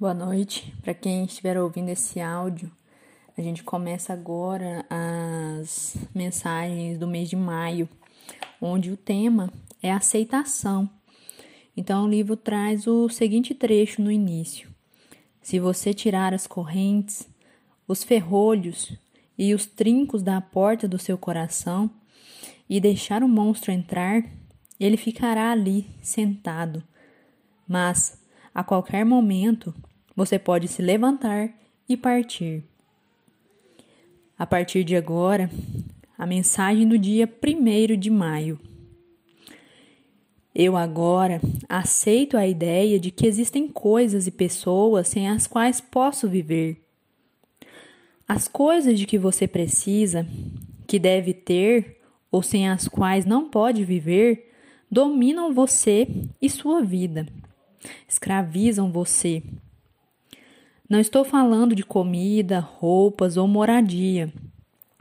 Boa noite para quem estiver ouvindo esse áudio. A gente começa agora as mensagens do mês de maio, onde o tema é aceitação. Então, o livro traz o seguinte trecho no início: Se você tirar as correntes, os ferrolhos e os trincos da porta do seu coração e deixar o monstro entrar, ele ficará ali sentado. Mas, a qualquer momento, você pode se levantar e partir. A partir de agora, a mensagem do dia 1 de maio. Eu agora aceito a ideia de que existem coisas e pessoas sem as quais posso viver. As coisas de que você precisa, que deve ter ou sem as quais não pode viver, dominam você e sua vida, escravizam você não estou falando de comida, roupas ou moradia.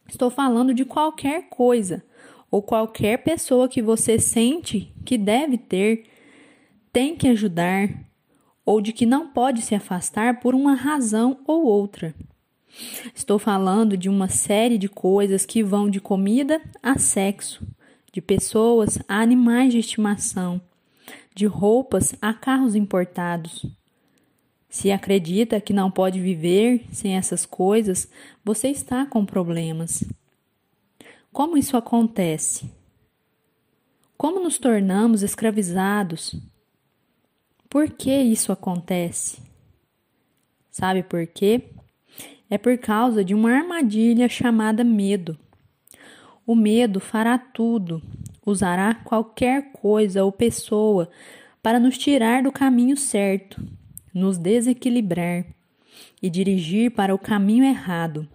Estou falando de qualquer coisa ou qualquer pessoa que você sente que deve ter, tem que ajudar ou de que não pode se afastar por uma razão ou outra. Estou falando de uma série de coisas que vão de comida a sexo, de pessoas a animais de estimação, de roupas a carros importados. Se acredita que não pode viver sem essas coisas, você está com problemas. Como isso acontece? Como nos tornamos escravizados? Por que isso acontece? Sabe por quê? É por causa de uma armadilha chamada medo. O medo fará tudo, usará qualquer coisa ou pessoa para nos tirar do caminho certo nos desequilibrar e dirigir para o caminho errado.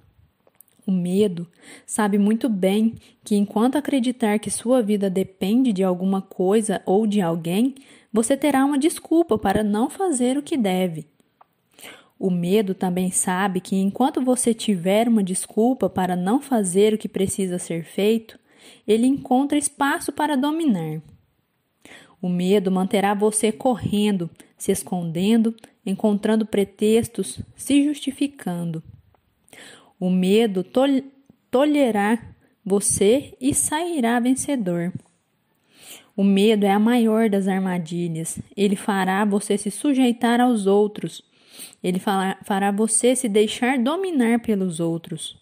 O medo sabe muito bem que enquanto acreditar que sua vida depende de alguma coisa ou de alguém, você terá uma desculpa para não fazer o que deve. O medo também sabe que enquanto você tiver uma desculpa para não fazer o que precisa ser feito, ele encontra espaço para dominar. O medo manterá você correndo, se escondendo, encontrando pretextos, se justificando. O medo tol você e sairá vencedor. O medo é a maior das armadilhas. Ele fará você se sujeitar aos outros. Ele fará você se deixar dominar pelos outros.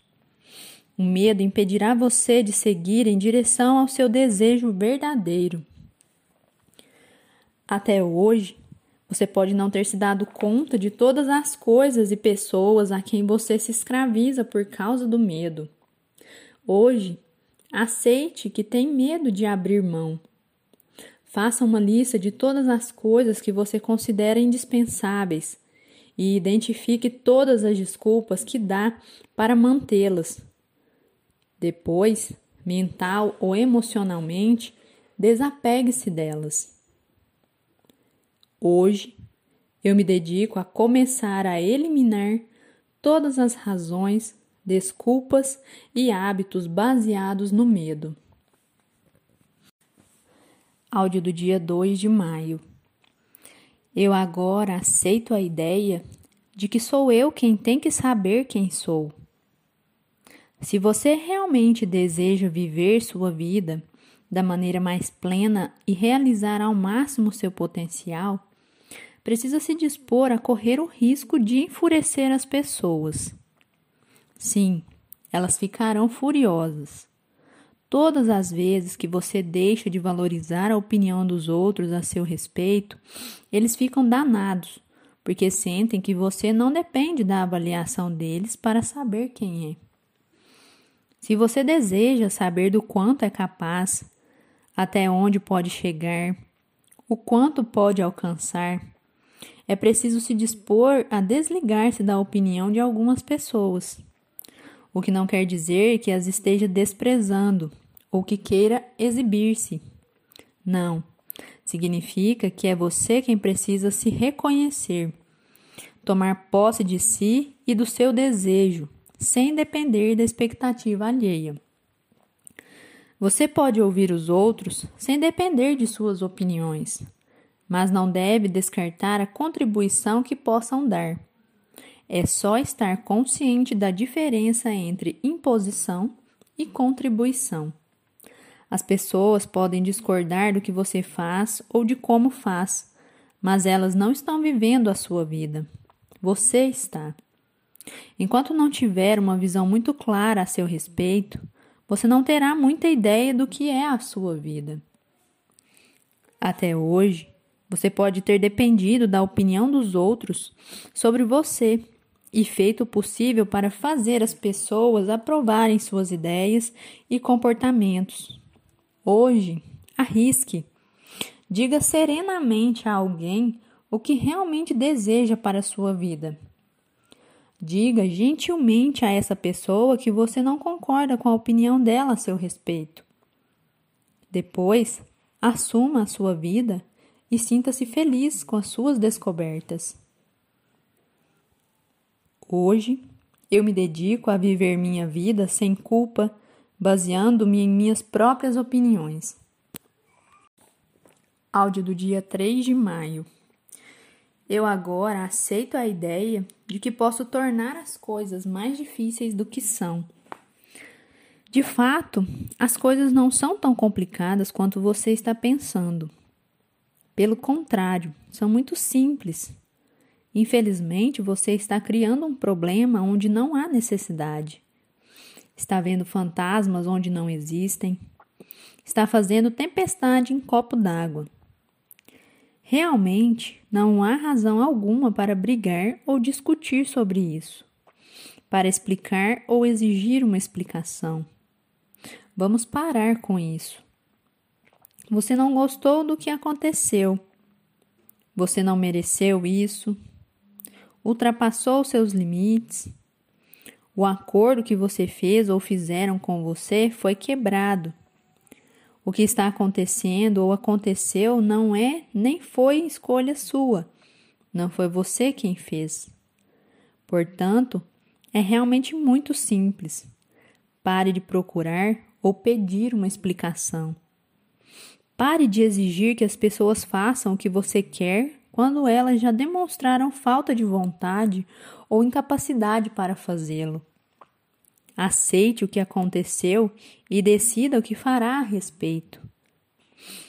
O medo impedirá você de seguir em direção ao seu desejo verdadeiro. Até hoje, você pode não ter se dado conta de todas as coisas e pessoas a quem você se escraviza por causa do medo. Hoje, aceite que tem medo de abrir mão. Faça uma lista de todas as coisas que você considera indispensáveis e identifique todas as desculpas que dá para mantê-las. Depois, mental ou emocionalmente, desapegue-se delas. Hoje, eu me dedico a começar a eliminar todas as razões, desculpas e hábitos baseados no medo. Áudio do dia 2 de maio. Eu agora aceito a ideia de que sou eu quem tem que saber quem sou. Se você realmente deseja viver sua vida da maneira mais plena e realizar ao máximo seu potencial, precisa se dispor a correr o risco de enfurecer as pessoas. Sim, elas ficarão furiosas. Todas as vezes que você deixa de valorizar a opinião dos outros a seu respeito, eles ficam danados, porque sentem que você não depende da avaliação deles para saber quem é. Se você deseja saber do quanto é capaz, até onde pode chegar, o quanto pode alcançar, é preciso se dispor a desligar-se da opinião de algumas pessoas, o que não quer dizer que as esteja desprezando ou que queira exibir-se. Não. Significa que é você quem precisa se reconhecer, tomar posse de si e do seu desejo, sem depender da expectativa alheia. Você pode ouvir os outros sem depender de suas opiniões mas não deve descartar a contribuição que possam dar. É só estar consciente da diferença entre imposição e contribuição. As pessoas podem discordar do que você faz ou de como faz, mas elas não estão vivendo a sua vida. Você está. Enquanto não tiver uma visão muito clara a seu respeito, você não terá muita ideia do que é a sua vida. Até hoje, você pode ter dependido da opinião dos outros sobre você e feito o possível para fazer as pessoas aprovarem suas ideias e comportamentos. Hoje, arrisque. Diga serenamente a alguém o que realmente deseja para a sua vida. Diga gentilmente a essa pessoa que você não concorda com a opinião dela a seu respeito. Depois, assuma a sua vida e sinta-se feliz com as suas descobertas. Hoje, eu me dedico a viver minha vida sem culpa baseando-me em minhas próprias opiniões. Áudio do dia 3 de maio. Eu agora aceito a ideia de que posso tornar as coisas mais difíceis do que são. De fato, as coisas não são tão complicadas quanto você está pensando. Pelo contrário, são muito simples. Infelizmente, você está criando um problema onde não há necessidade está vendo fantasmas onde não existem, está fazendo tempestade em copo d'água. Realmente não há razão alguma para brigar ou discutir sobre isso, para explicar ou exigir uma explicação. Vamos parar com isso. Você não gostou do que aconteceu. Você não mereceu isso. Ultrapassou seus limites. O acordo que você fez ou fizeram com você foi quebrado. O que está acontecendo ou aconteceu não é nem foi escolha sua. Não foi você quem fez. Portanto, é realmente muito simples. Pare de procurar ou pedir uma explicação. Pare de exigir que as pessoas façam o que você quer quando elas já demonstraram falta de vontade ou incapacidade para fazê-lo. Aceite o que aconteceu e decida o que fará a respeito.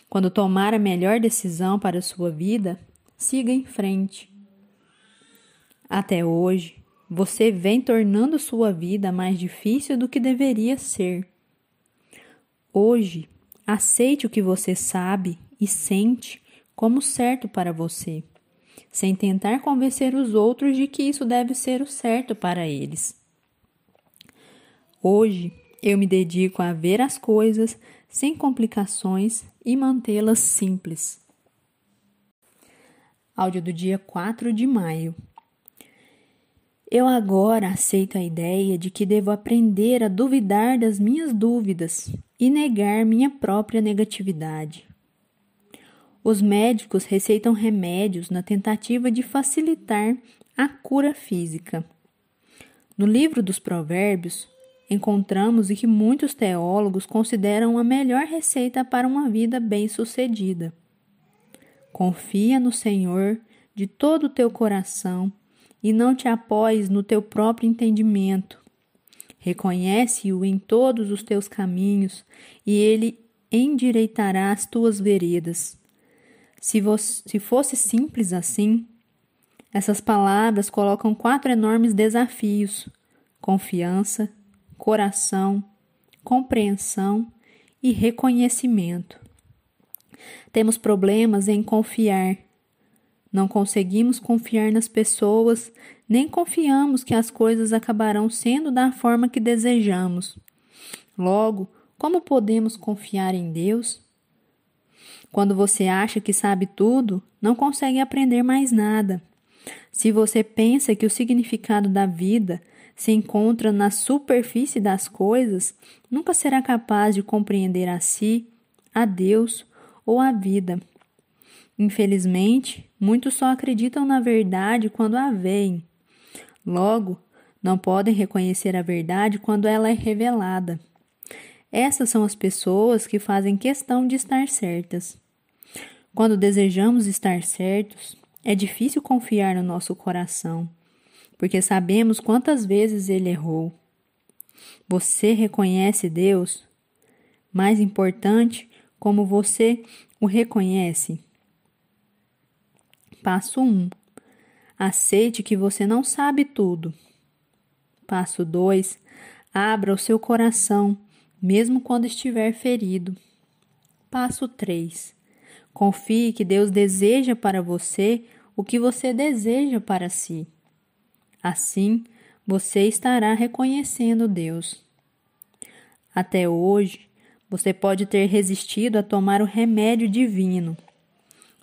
Quando tomar a melhor decisão para a sua vida, siga em frente. Até hoje, você vem tornando sua vida mais difícil do que deveria ser. Hoje, aceite o que você sabe e sente como certo para você, sem tentar convencer os outros de que isso deve ser o certo para eles. Hoje eu me dedico a ver as coisas sem complicações e mantê-las simples. Áudio do dia 4 de maio. Eu agora aceito a ideia de que devo aprender a duvidar das minhas dúvidas e negar minha própria negatividade. Os médicos receitam remédios na tentativa de facilitar a cura física. No livro dos Provérbios, encontramos e que muitos teólogos consideram a melhor receita para uma vida bem-sucedida. Confia no Senhor de todo o teu coração e não te apoies no teu próprio entendimento. Reconhece-o em todos os teus caminhos e ele endireitará as tuas veredas. Se, se fosse simples assim, essas palavras colocam quatro enormes desafios: confiança, coração, compreensão e reconhecimento. Temos problemas em confiar. Não conseguimos confiar nas pessoas, nem confiamos que as coisas acabarão sendo da forma que desejamos. Logo, como podemos confiar em Deus? Quando você acha que sabe tudo, não consegue aprender mais nada. Se você pensa que o significado da vida se encontra na superfície das coisas, nunca será capaz de compreender a si, a Deus ou a vida. Infelizmente, muitos só acreditam na verdade quando a veem. Logo, não podem reconhecer a verdade quando ela é revelada. Essas são as pessoas que fazem questão de estar certas. Quando desejamos estar certos, é difícil confiar no nosso coração, porque sabemos quantas vezes ele errou. Você reconhece Deus? Mais importante, como você o reconhece? Passo 1. Aceite que você não sabe tudo. Passo 2. Abra o seu coração, mesmo quando estiver ferido. Passo 3. Confie que Deus deseja para você o que você deseja para si. Assim, você estará reconhecendo Deus. Até hoje, você pode ter resistido a tomar o remédio divino.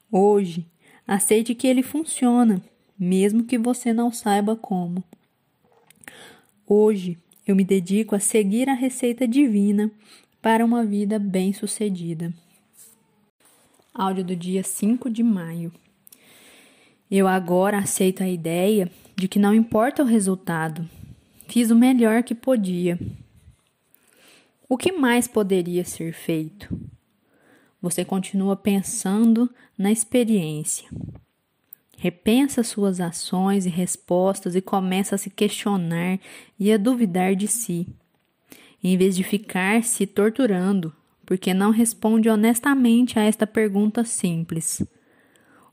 Hoje, aceite que ele funciona, mesmo que você não saiba como. Hoje, eu me dedico a seguir a receita divina para uma vida bem-sucedida. Áudio do dia 5 de maio. Eu agora aceito a ideia de que não importa o resultado, fiz o melhor que podia. O que mais poderia ser feito? Você continua pensando na experiência. Repensa suas ações e respostas e começa a se questionar e a duvidar de si, em vez de ficar se torturando porque não responde honestamente a esta pergunta simples: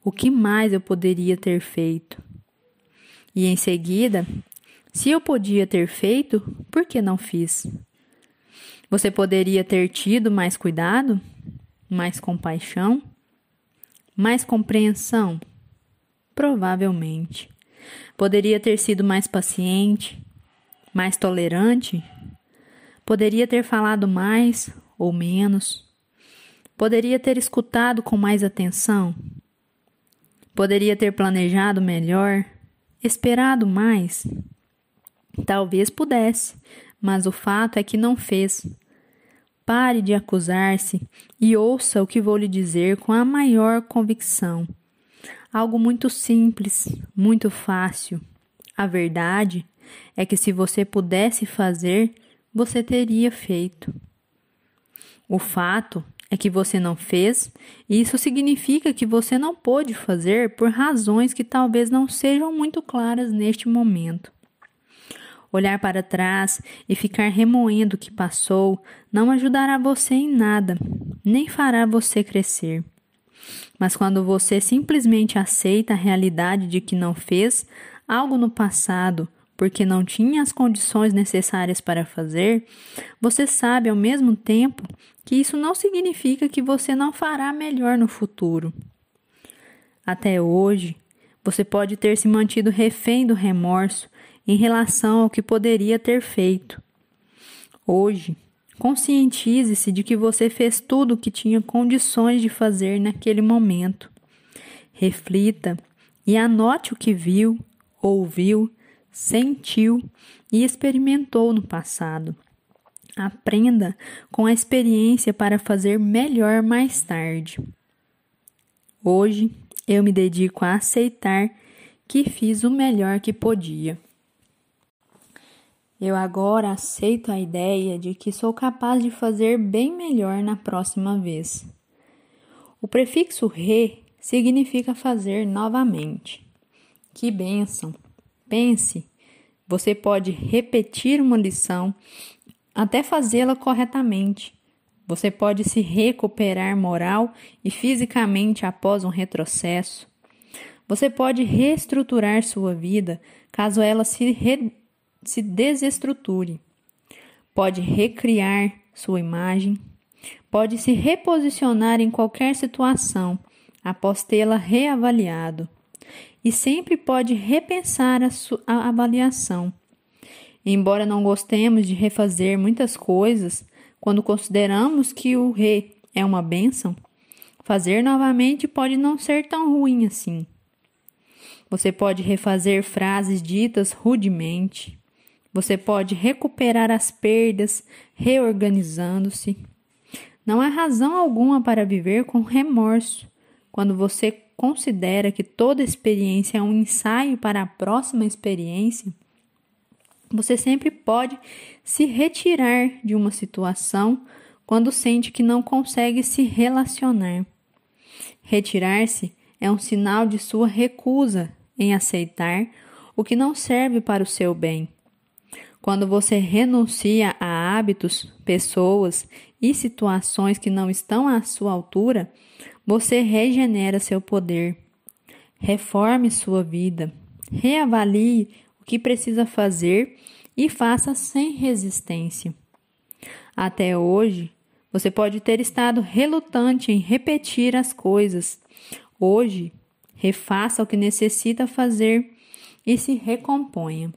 O que mais eu poderia ter feito? E em seguida, se eu podia ter feito, por que não fiz? Você poderia ter tido mais cuidado, mais compaixão, mais compreensão? Provavelmente. Poderia ter sido mais paciente, mais tolerante? Poderia ter falado mais ou menos? Poderia ter escutado com mais atenção? Poderia ter planejado melhor? Esperado mais? Talvez pudesse, mas o fato é que não fez. Pare de acusar-se e ouça o que vou lhe dizer com a maior convicção. Algo muito simples, muito fácil. A verdade é que se você pudesse fazer, você teria feito. O fato é que você não fez, e isso significa que você não pôde fazer por razões que talvez não sejam muito claras neste momento. Olhar para trás e ficar remoendo o que passou não ajudará você em nada, nem fará você crescer. Mas quando você simplesmente aceita a realidade de que não fez algo no passado porque não tinha as condições necessárias para fazer, você sabe ao mesmo tempo que isso não significa que você não fará melhor no futuro. Até hoje, você pode ter se mantido refém do remorso em relação ao que poderia ter feito. Hoje, conscientize-se de que você fez tudo o que tinha condições de fazer naquele momento. Reflita e anote o que viu, ouviu sentiu e experimentou no passado. Aprenda com a experiência para fazer melhor mais tarde. Hoje eu me dedico a aceitar que fiz o melhor que podia. Eu agora aceito a ideia de que sou capaz de fazer bem melhor na próxima vez. O prefixo re significa fazer novamente. Que bênção! Pense, você pode repetir uma lição até fazê-la corretamente. Você pode se recuperar moral e fisicamente após um retrocesso. Você pode reestruturar sua vida caso ela se, re... se desestruture. Pode recriar sua imagem. Pode se reposicionar em qualquer situação após tê-la reavaliado e sempre pode repensar a, a avaliação. Embora não gostemos de refazer muitas coisas, quando consideramos que o re é uma bênção, fazer novamente pode não ser tão ruim assim. Você pode refazer frases ditas rudemente. Você pode recuperar as perdas reorganizando-se. Não há razão alguma para viver com remorso quando você considera que toda experiência é um ensaio para a próxima experiência, você sempre pode se retirar de uma situação quando sente que não consegue se relacionar. Retirar-se é um sinal de sua recusa em aceitar o que não serve para o seu bem. Quando você renuncia a hábitos, pessoas e situações que não estão à sua altura, você regenera seu poder. Reforme sua vida. Reavalie o que precisa fazer e faça sem resistência. Até hoje, você pode ter estado relutante em repetir as coisas. Hoje, refaça o que necessita fazer e se recomponha.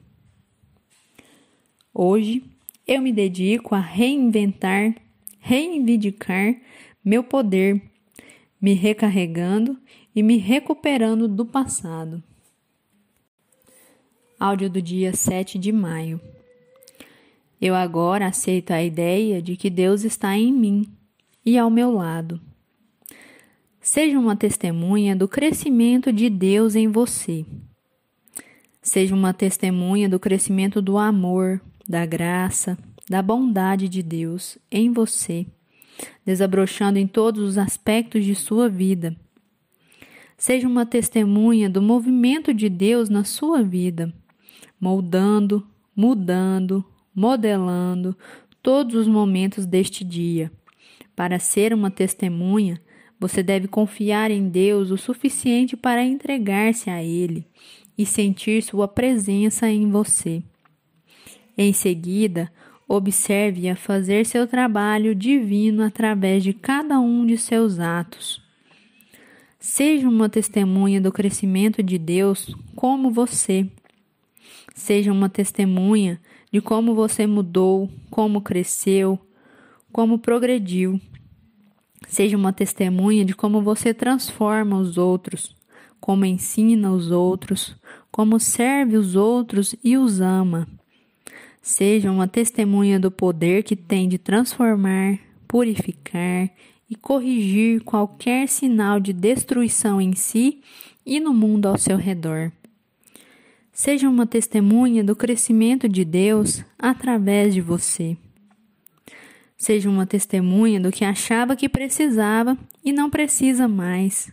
Hoje eu me dedico a reinventar, reivindicar meu poder, me recarregando e me recuperando do passado. Áudio do dia 7 de maio. Eu agora aceito a ideia de que Deus está em mim e ao meu lado. Seja uma testemunha do crescimento de Deus em você. Seja uma testemunha do crescimento do amor, da graça, da bondade de Deus em você, desabrochando em todos os aspectos de sua vida. Seja uma testemunha do movimento de Deus na sua vida, moldando, mudando, modelando todos os momentos deste dia. Para ser uma testemunha, você deve confiar em Deus o suficiente para entregar-se a Ele e sentir Sua presença em você. Em seguida, observe-a fazer seu trabalho divino através de cada um de seus atos. Seja uma testemunha do crescimento de Deus como você. Seja uma testemunha de como você mudou, como cresceu, como progrediu. Seja uma testemunha de como você transforma os outros, como ensina os outros, como serve os outros e os ama. Seja uma testemunha do poder que tem de transformar, purificar e corrigir qualquer sinal de destruição em si e no mundo ao seu redor. Seja uma testemunha do crescimento de Deus através de você. Seja uma testemunha do que achava que precisava e não precisa mais.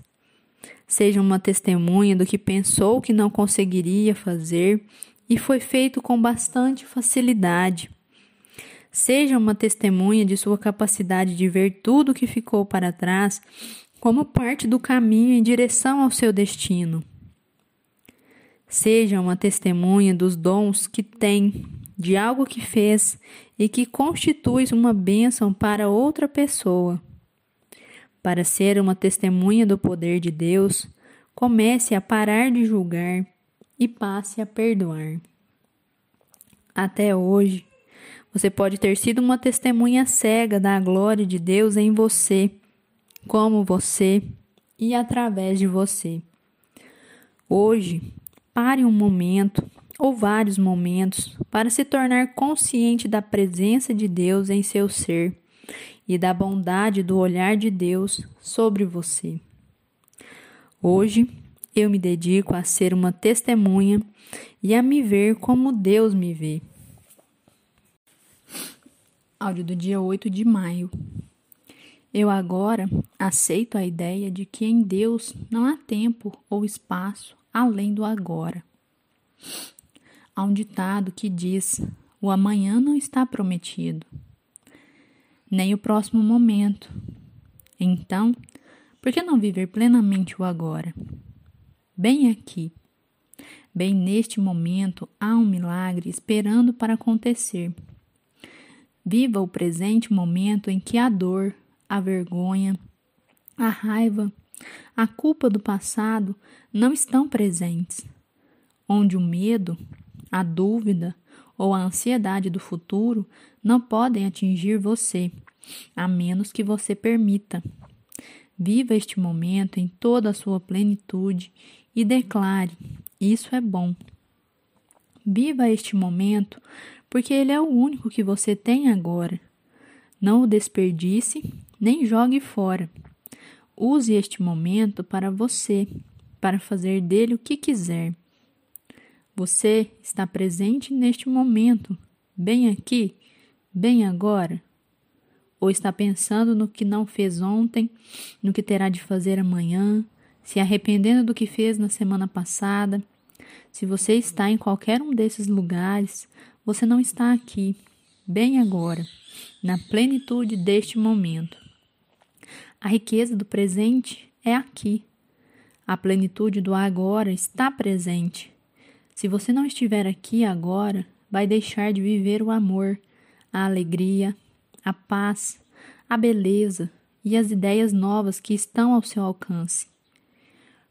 Seja uma testemunha do que pensou que não conseguiria fazer e foi feito com bastante facilidade. Seja uma testemunha de sua capacidade de ver tudo o que ficou para trás como parte do caminho em direção ao seu destino. Seja uma testemunha dos dons que tem, de algo que fez e que constitui uma bênção para outra pessoa. Para ser uma testemunha do poder de Deus, comece a parar de julgar e passe a perdoar. Até hoje, você pode ter sido uma testemunha cega da glória de Deus em você, como você e através de você. Hoje, pare um momento ou vários momentos para se tornar consciente da presença de Deus em seu ser e da bondade do olhar de Deus sobre você. Hoje eu me dedico a ser uma testemunha e a me ver como Deus me vê. Áudio do dia 8 de maio. Eu agora aceito a ideia de que em Deus não há tempo ou espaço além do agora. Há um ditado que diz: o amanhã não está prometido nem o próximo momento. Então, por que não viver plenamente o agora? Bem aqui, bem neste momento, há um milagre esperando para acontecer. Viva o presente momento em que a dor, a vergonha, a raiva, a culpa do passado não estão presentes, onde o medo, a dúvida, ou a ansiedade do futuro não podem atingir você, a menos que você permita. Viva este momento em toda a sua plenitude e declare: Isso é bom. Viva este momento, porque ele é o único que você tem agora. Não o desperdice, nem jogue fora. Use este momento para você, para fazer dele o que quiser. Você está presente neste momento, bem aqui, bem agora. Ou está pensando no que não fez ontem, no que terá de fazer amanhã, se arrependendo do que fez na semana passada? Se você está em qualquer um desses lugares, você não está aqui, bem agora, na plenitude deste momento. A riqueza do presente é aqui. A plenitude do agora está presente. Se você não estiver aqui agora, vai deixar de viver o amor, a alegria, a paz, a beleza e as ideias novas que estão ao seu alcance.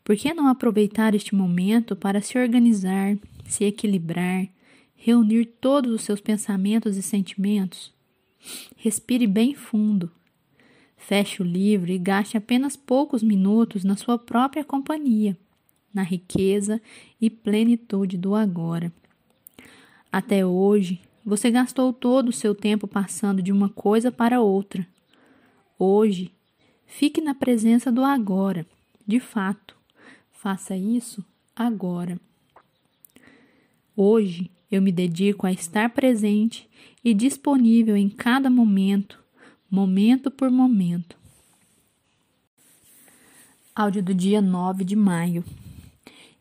Por que não aproveitar este momento para se organizar, se equilibrar, reunir todos os seus pensamentos e sentimentos? Respire bem fundo. Feche o livro e gaste apenas poucos minutos na sua própria companhia, na riqueza e plenitude do agora. Até hoje, você gastou todo o seu tempo passando de uma coisa para outra. Hoje, fique na presença do agora, de fato. Faça isso agora. Hoje, eu me dedico a estar presente e disponível em cada momento, momento por momento. Áudio do dia 9 de maio.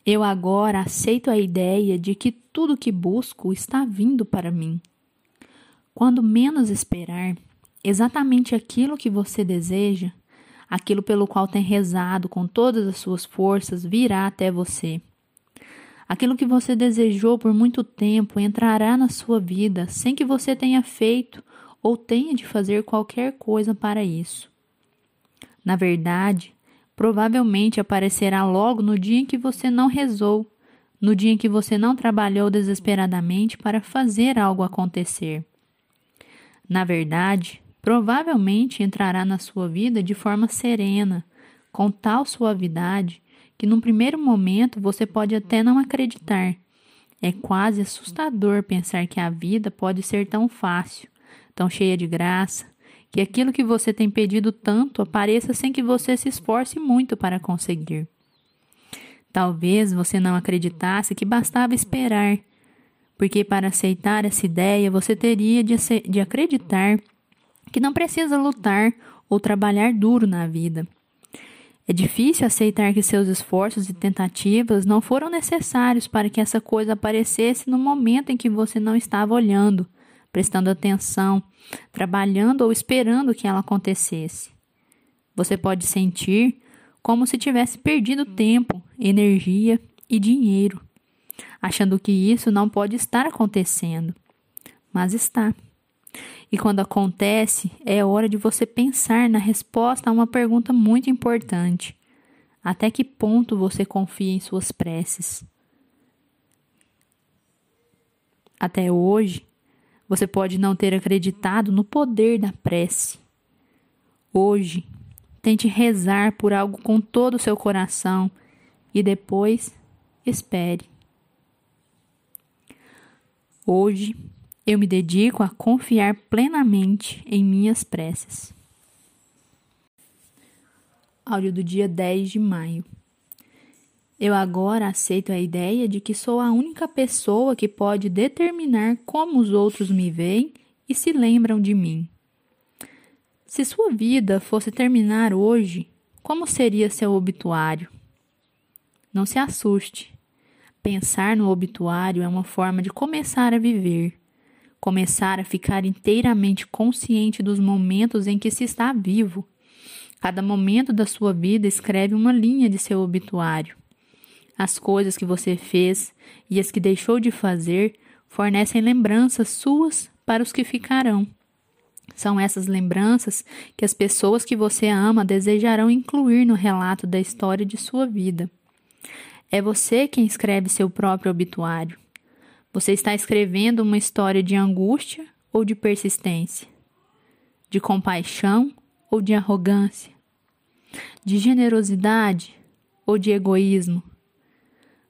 Eu agora aceito a ideia de que tudo que busco está vindo para mim. Quando menos esperar, exatamente aquilo que você deseja, aquilo pelo qual tem rezado com todas as suas forças, virá até você. Aquilo que você desejou por muito tempo entrará na sua vida sem que você tenha feito ou tenha de fazer qualquer coisa para isso. Na verdade, provavelmente aparecerá logo no dia em que você não rezou, no dia em que você não trabalhou desesperadamente para fazer algo acontecer. Na verdade, provavelmente entrará na sua vida de forma serena, com tal suavidade que num primeiro momento você pode até não acreditar. É quase assustador pensar que a vida pode ser tão fácil, tão cheia de graça, que aquilo que você tem pedido tanto apareça sem que você se esforce muito para conseguir. Talvez você não acreditasse que bastava esperar, porque para aceitar essa ideia você teria de, de acreditar que não precisa lutar ou trabalhar duro na vida. É difícil aceitar que seus esforços e tentativas não foram necessários para que essa coisa aparecesse no momento em que você não estava olhando, prestando atenção, trabalhando ou esperando que ela acontecesse. Você pode sentir como se tivesse perdido tempo, energia e dinheiro, achando que isso não pode estar acontecendo, mas está. E quando acontece, é hora de você pensar na resposta a uma pergunta muito importante: até que ponto você confia em suas preces? Até hoje, você pode não ter acreditado no poder da prece. Hoje, tente rezar por algo com todo o seu coração e depois espere. Hoje, eu me dedico a confiar plenamente em minhas preces. Áudio do dia 10 de maio. Eu agora aceito a ideia de que sou a única pessoa que pode determinar como os outros me veem e se lembram de mim. Se sua vida fosse terminar hoje, como seria seu obituário? Não se assuste. Pensar no obituário é uma forma de começar a viver, começar a ficar inteiramente consciente dos momentos em que se está vivo. Cada momento da sua vida escreve uma linha de seu obituário. As coisas que você fez e as que deixou de fazer fornecem lembranças suas para os que ficarão. São essas lembranças que as pessoas que você ama desejarão incluir no relato da história de sua vida. É você quem escreve seu próprio obituário. Você está escrevendo uma história de angústia ou de persistência? De compaixão ou de arrogância? De generosidade ou de egoísmo?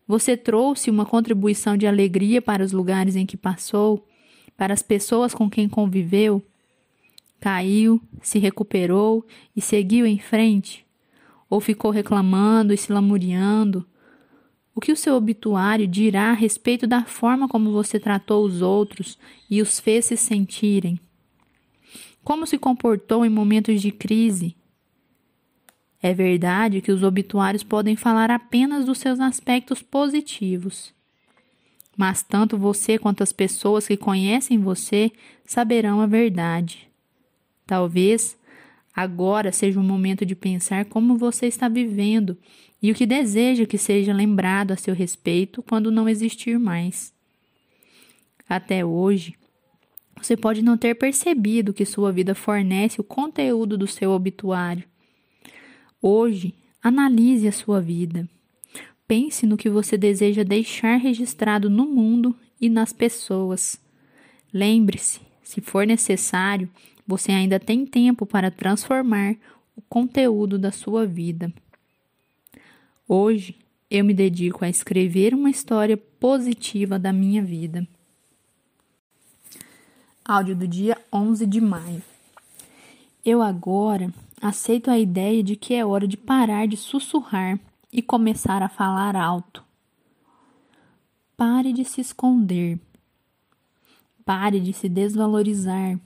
Você trouxe uma contribuição de alegria para os lugares em que passou, para as pessoas com quem conviveu? Caiu, se recuperou e seguiu em frente? Ou ficou reclamando e se lamuriando? O que o seu obituário dirá a respeito da forma como você tratou os outros e os fez se sentirem? Como se comportou em momentos de crise? É verdade que os obituários podem falar apenas dos seus aspectos positivos. Mas tanto você quanto as pessoas que conhecem você saberão a verdade. Talvez agora seja o momento de pensar como você está vivendo e o que deseja que seja lembrado a seu respeito quando não existir mais. Até hoje, você pode não ter percebido que sua vida fornece o conteúdo do seu obituário. Hoje, analise a sua vida. Pense no que você deseja deixar registrado no mundo e nas pessoas. Lembre-se, se for necessário, você ainda tem tempo para transformar o conteúdo da sua vida. Hoje, eu me dedico a escrever uma história positiva da minha vida. Áudio do dia 11 de maio. Eu agora aceito a ideia de que é hora de parar de sussurrar e começar a falar alto. Pare de se esconder. Pare de se desvalorizar.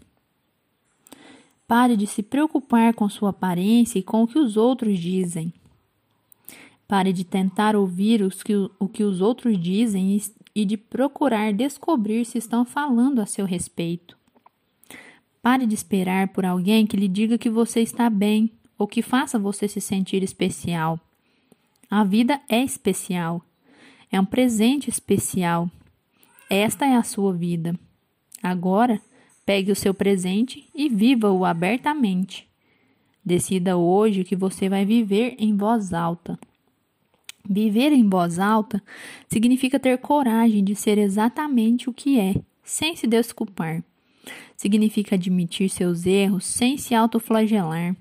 Pare de se preocupar com sua aparência e com o que os outros dizem. Pare de tentar ouvir os que, o que os outros dizem e, e de procurar descobrir se estão falando a seu respeito. Pare de esperar por alguém que lhe diga que você está bem ou que faça você se sentir especial. A vida é especial. É um presente especial. Esta é a sua vida. Agora, pegue o seu presente e viva-o abertamente. Decida hoje que você vai viver em voz alta. Viver em voz alta significa ter coragem de ser exatamente o que é, sem se desculpar. Significa admitir seus erros sem se autoflagelar.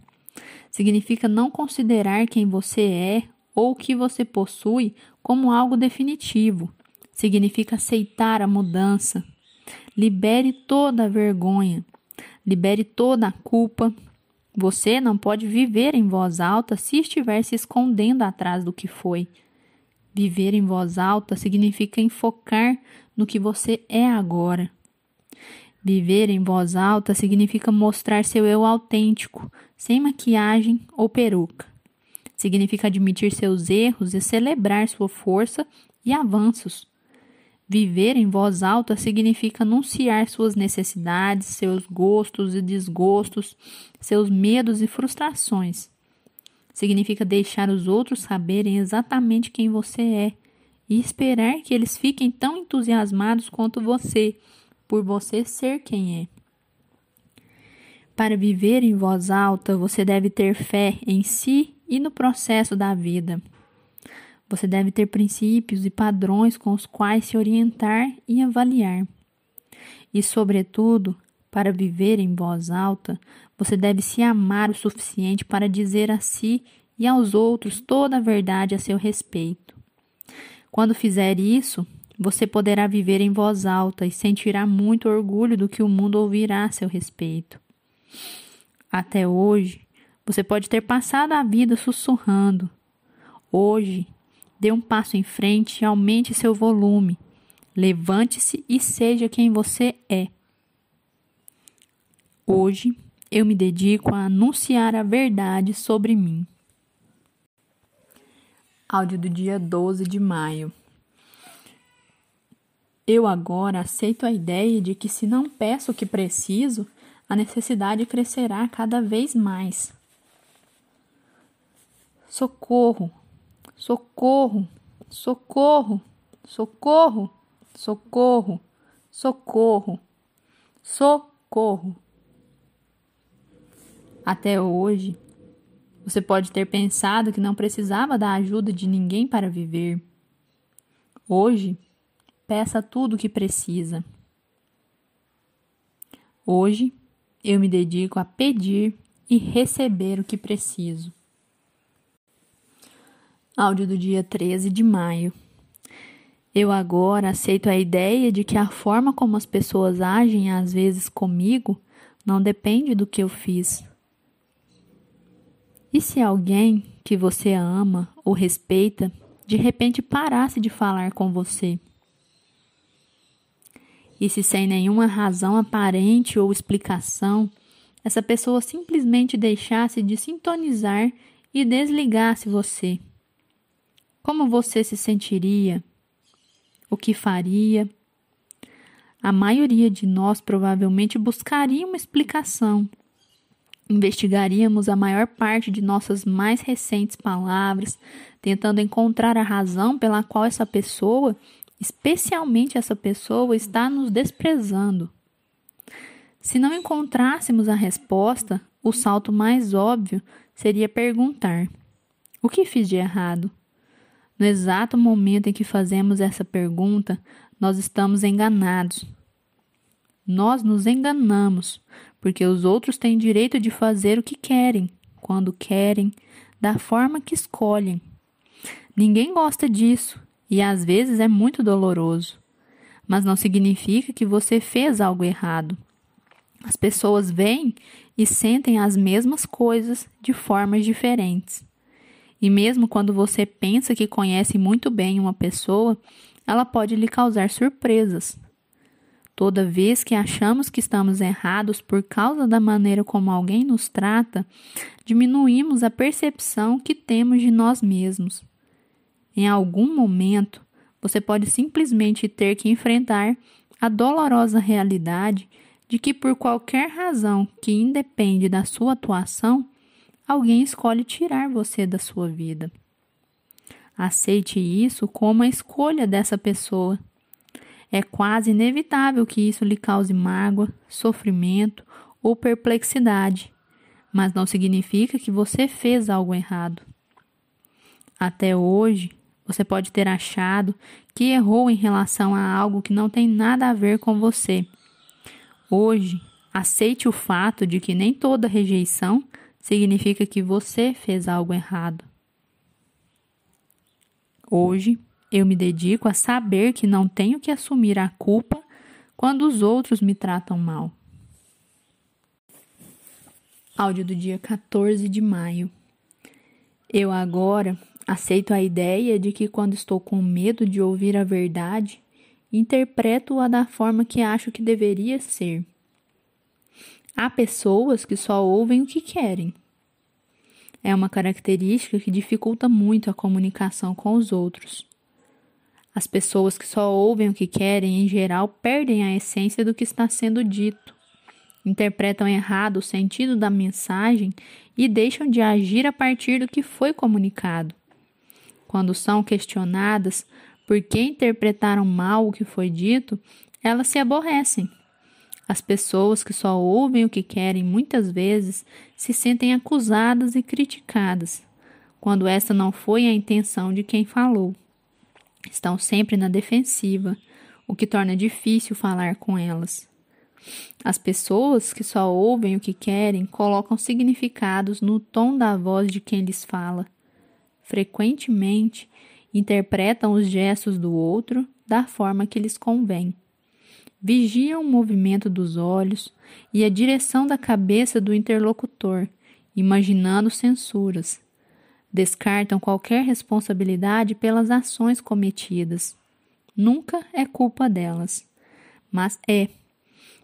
Significa não considerar quem você é ou o que você possui como algo definitivo. Significa aceitar a mudança. Libere toda a vergonha. Libere toda a culpa. Você não pode viver em voz alta se estiver se escondendo atrás do que foi. Viver em voz alta significa enfocar no que você é agora. Viver em voz alta significa mostrar seu eu autêntico, sem maquiagem ou peruca. Significa admitir seus erros e celebrar sua força e avanços. Viver em voz alta significa anunciar suas necessidades, seus gostos e desgostos, seus medos e frustrações. Significa deixar os outros saberem exatamente quem você é e esperar que eles fiquem tão entusiasmados quanto você por você ser quem é. Para viver em voz alta, você deve ter fé em si e no processo da vida. Você deve ter princípios e padrões com os quais se orientar e avaliar. E, sobretudo, para viver em voz alta, você deve se amar o suficiente para dizer a si e aos outros toda a verdade a seu respeito. Quando fizer isso, você poderá viver em voz alta e sentirá muito orgulho do que o mundo ouvirá a seu respeito. Até hoje, você pode ter passado a vida sussurrando. Hoje, dê um passo em frente e aumente seu volume. Levante-se e seja quem você é. Hoje, eu me dedico a anunciar a verdade sobre mim. Áudio do dia 12 de maio. Eu agora aceito a ideia de que, se não peço o que preciso, a necessidade crescerá cada vez mais. Socorro, socorro, socorro, socorro, socorro, socorro, socorro. Até hoje, você pode ter pensado que não precisava da ajuda de ninguém para viver. Hoje, peça tudo o que precisa. Hoje eu me dedico a pedir e receber o que preciso. Áudio do dia 13 de maio. Eu agora aceito a ideia de que a forma como as pessoas agem às vezes comigo não depende do que eu fiz. E se alguém que você ama ou respeita de repente parasse de falar com você? E se sem nenhuma razão aparente ou explicação, essa pessoa simplesmente deixasse de sintonizar e desligasse você? Como você se sentiria? O que faria? A maioria de nós provavelmente buscaria uma explicação. Investigaríamos a maior parte de nossas mais recentes palavras, tentando encontrar a razão pela qual essa pessoa, especialmente essa pessoa, está nos desprezando. Se não encontrássemos a resposta, o salto mais óbvio seria perguntar: O que fiz de errado? No exato momento em que fazemos essa pergunta, nós estamos enganados. Nós nos enganamos, porque os outros têm direito de fazer o que querem, quando querem, da forma que escolhem. Ninguém gosta disso e às vezes é muito doloroso, mas não significa que você fez algo errado. As pessoas veem e sentem as mesmas coisas de formas diferentes. E mesmo quando você pensa que conhece muito bem uma pessoa, ela pode lhe causar surpresas. Toda vez que achamos que estamos errados por causa da maneira como alguém nos trata, diminuímos a percepção que temos de nós mesmos. Em algum momento, você pode simplesmente ter que enfrentar a dolorosa realidade de que, por qualquer razão que independe da sua atuação, alguém escolhe tirar você da sua vida. Aceite isso como a escolha dessa pessoa. É quase inevitável que isso lhe cause mágoa, sofrimento ou perplexidade, mas não significa que você fez algo errado. Até hoje, você pode ter achado que errou em relação a algo que não tem nada a ver com você Hoje, aceite o fato de que nem toda rejeição significa que você fez algo errado. Hoje, eu me dedico a saber que não tenho que assumir a culpa quando os outros me tratam mal. Áudio do dia 14 de maio. Eu agora aceito a ideia de que quando estou com medo de ouvir a verdade, interpreto-a da forma que acho que deveria ser. Há pessoas que só ouvem o que querem. É uma característica que dificulta muito a comunicação com os outros. As pessoas que só ouvem o que querem, em geral, perdem a essência do que está sendo dito, interpretam errado o sentido da mensagem e deixam de agir a partir do que foi comunicado. Quando são questionadas, porque interpretaram mal o que foi dito, elas se aborrecem. As pessoas que só ouvem o que querem muitas vezes se sentem acusadas e criticadas, quando essa não foi a intenção de quem falou. Estão sempre na defensiva, o que torna difícil falar com elas. As pessoas que só ouvem o que querem colocam significados no tom da voz de quem lhes fala. Frequentemente, interpretam os gestos do outro da forma que lhes convém. Vigiam o movimento dos olhos e a direção da cabeça do interlocutor, imaginando censuras. Descartam qualquer responsabilidade pelas ações cometidas. Nunca é culpa delas, mas é,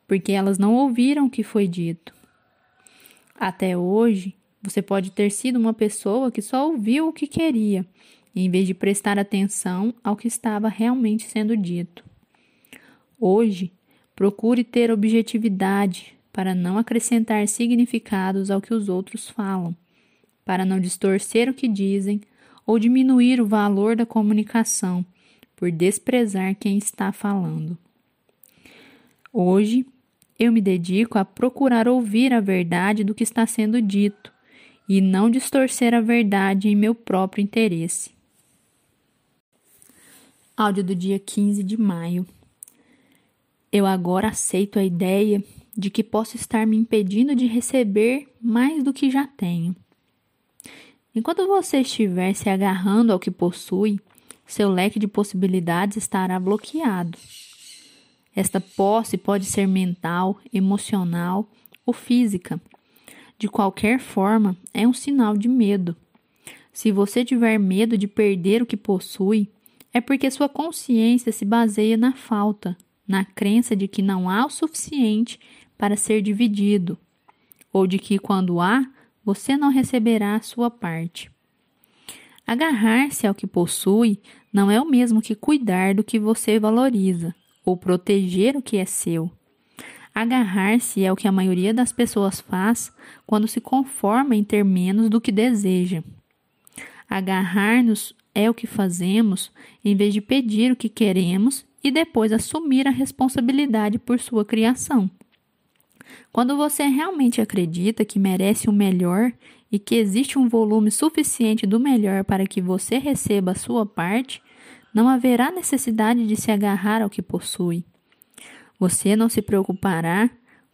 porque elas não ouviram o que foi dito. Até hoje, você pode ter sido uma pessoa que só ouviu o que queria em vez de prestar atenção ao que estava realmente sendo dito. Hoje, procure ter objetividade para não acrescentar significados ao que os outros falam, para não distorcer o que dizem ou diminuir o valor da comunicação por desprezar quem está falando. Hoje, eu me dedico a procurar ouvir a verdade do que está sendo dito e não distorcer a verdade em meu próprio interesse. Áudio do dia 15 de maio. Eu agora aceito a ideia de que posso estar me impedindo de receber mais do que já tenho. Enquanto você estiver se agarrando ao que possui, seu leque de possibilidades estará bloqueado. Esta posse pode ser mental, emocional ou física. De qualquer forma, é um sinal de medo. Se você tiver medo de perder o que possui, é porque sua consciência se baseia na falta, na crença de que não há o suficiente para ser dividido. ou de que quando há, você não receberá a sua parte. Agarrar-se ao que possui não é o mesmo que cuidar do que você valoriza ou proteger o que é seu. Agarrar-se é o que a maioria das pessoas faz quando se conforma em ter menos do que deseja. Agarrar-nos é o que fazemos em vez de pedir o que queremos e depois assumir a responsabilidade por sua criação. Quando você realmente acredita que merece o melhor e que existe um volume suficiente do melhor para que você receba a sua parte, não haverá necessidade de se agarrar ao que possui. Você não se preocupará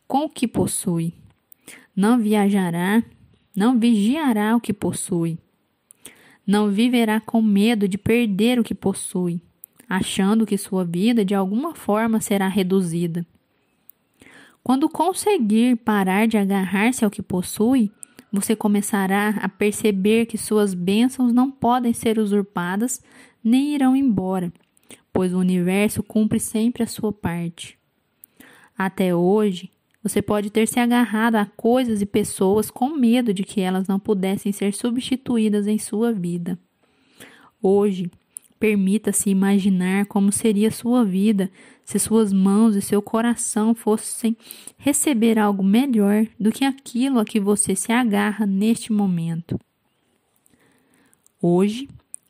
com o que possui. Não viajará, não vigiará o que possui. Não viverá com medo de perder o que possui, achando que sua vida de alguma forma será reduzida. Quando conseguir parar de agarrar-se ao que possui, você começará a perceber que suas bênçãos não podem ser usurpadas nem irão embora, pois o universo cumpre sempre a sua parte. Até hoje, você pode ter se agarrado a coisas e pessoas com medo de que elas não pudessem ser substituídas em sua vida. Hoje, permita-se imaginar como seria sua vida se suas mãos e seu coração fossem receber algo melhor do que aquilo a que você se agarra neste momento. Hoje,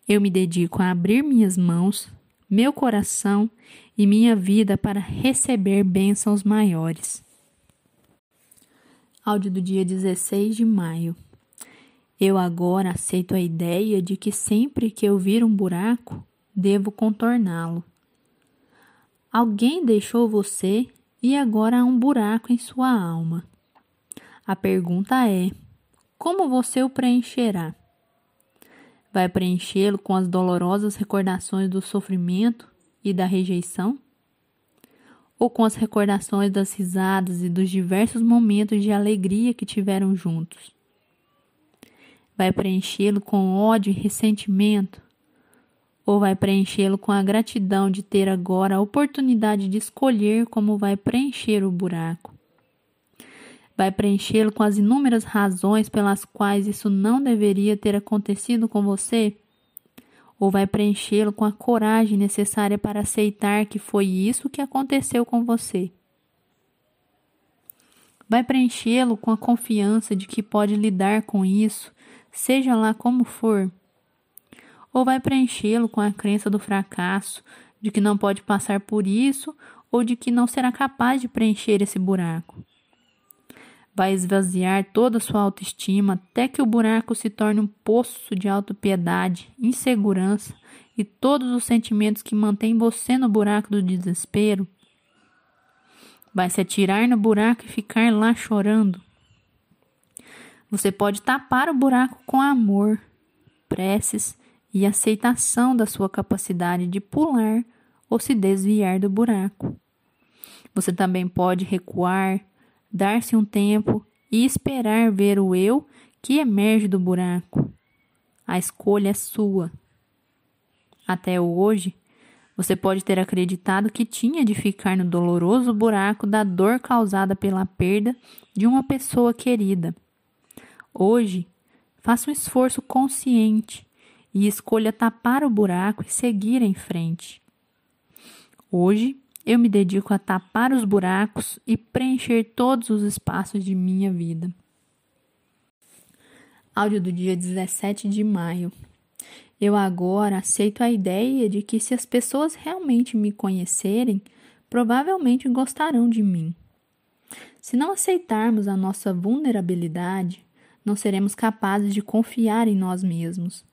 eu me dedico a abrir minhas mãos, meu coração e minha vida para receber bênçãos maiores. Áudio do dia 16 de maio. Eu agora aceito a ideia de que sempre que eu vir um buraco, devo contorná-lo. Alguém deixou você e agora há um buraco em sua alma. A pergunta é: como você o preencherá? Vai preenchê-lo com as dolorosas recordações do sofrimento e da rejeição? Ou com as recordações das risadas e dos diversos momentos de alegria que tiveram juntos? Vai preenchê-lo com ódio e ressentimento? ou vai preenchê-lo com a gratidão de ter agora a oportunidade de escolher como vai preencher o buraco. Vai preenchê-lo com as inúmeras razões pelas quais isso não deveria ter acontecido com você? Ou vai preenchê-lo com a coragem necessária para aceitar que foi isso que aconteceu com você? Vai preenchê-lo com a confiança de que pode lidar com isso, seja lá como for? ou vai preenchê-lo com a crença do fracasso, de que não pode passar por isso ou de que não será capaz de preencher esse buraco. Vai esvaziar toda a sua autoestima até que o buraco se torne um poço de autopiedade, insegurança e todos os sentimentos que mantêm você no buraco do desespero. Vai se atirar no buraco e ficar lá chorando. Você pode tapar o buraco com amor, preces e aceitação da sua capacidade de pular ou se desviar do buraco. Você também pode recuar, dar-se um tempo e esperar ver o eu que emerge do buraco. A escolha é sua. Até hoje, você pode ter acreditado que tinha de ficar no doloroso buraco da dor causada pela perda de uma pessoa querida. Hoje, faça um esforço consciente e escolha tapar o buraco e seguir em frente. Hoje, eu me dedico a tapar os buracos e preencher todos os espaços de minha vida. Áudio do dia 17 de maio. Eu agora aceito a ideia de que se as pessoas realmente me conhecerem, provavelmente gostarão de mim. Se não aceitarmos a nossa vulnerabilidade, não seremos capazes de confiar em nós mesmos.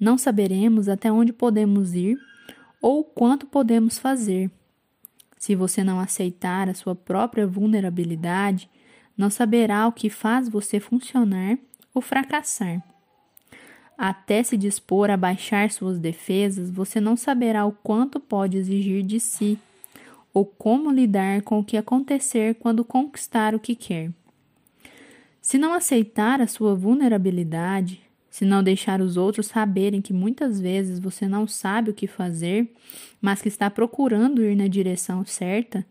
Não saberemos até onde podemos ir ou quanto podemos fazer. Se você não aceitar a sua própria vulnerabilidade, não saberá o que faz você funcionar ou fracassar. Até se dispor a baixar suas defesas, você não saberá o quanto pode exigir de si ou como lidar com o que acontecer quando conquistar o que quer. Se não aceitar a sua vulnerabilidade, se não deixar os outros saberem que muitas vezes você não sabe o que fazer, mas que está procurando ir na direção certa,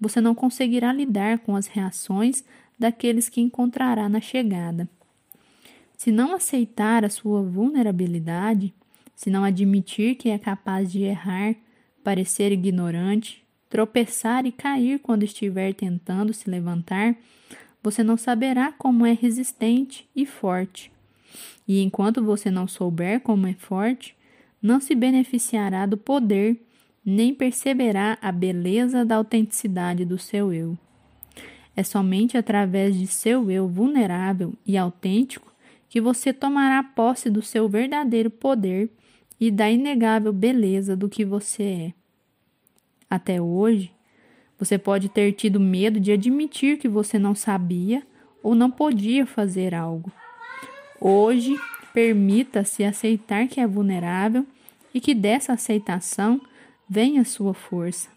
você não conseguirá lidar com as reações daqueles que encontrará na chegada. Se não aceitar a sua vulnerabilidade, se não admitir que é capaz de errar, parecer ignorante, tropeçar e cair quando estiver tentando se levantar, você não saberá como é resistente e forte. E enquanto você não souber como é forte, não se beneficiará do poder, nem perceberá a beleza da autenticidade do seu eu. É somente através de seu eu vulnerável e autêntico que você tomará posse do seu verdadeiro poder e da inegável beleza do que você é. Até hoje, você pode ter tido medo de admitir que você não sabia ou não podia fazer algo. Hoje, permita-se aceitar que é vulnerável e que dessa aceitação vem a sua força.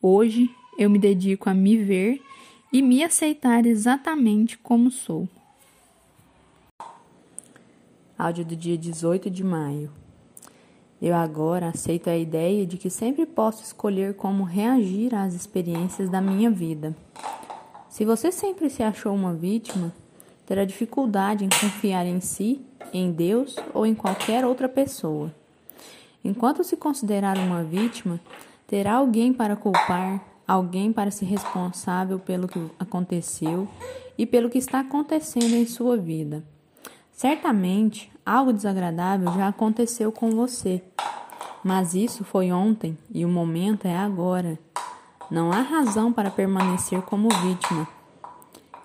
Hoje, eu me dedico a me ver e me aceitar exatamente como sou. Áudio do dia 18 de maio. Eu agora aceito a ideia de que sempre posso escolher como reagir às experiências da minha vida. Se você sempre se achou uma vítima, terá dificuldade em confiar em si, em Deus ou em qualquer outra pessoa. Enquanto se considerar uma vítima, terá alguém para culpar, alguém para ser responsável pelo que aconteceu e pelo que está acontecendo em sua vida. Certamente, algo desagradável já aconteceu com você, mas isso foi ontem e o momento é agora. Não há razão para permanecer como vítima.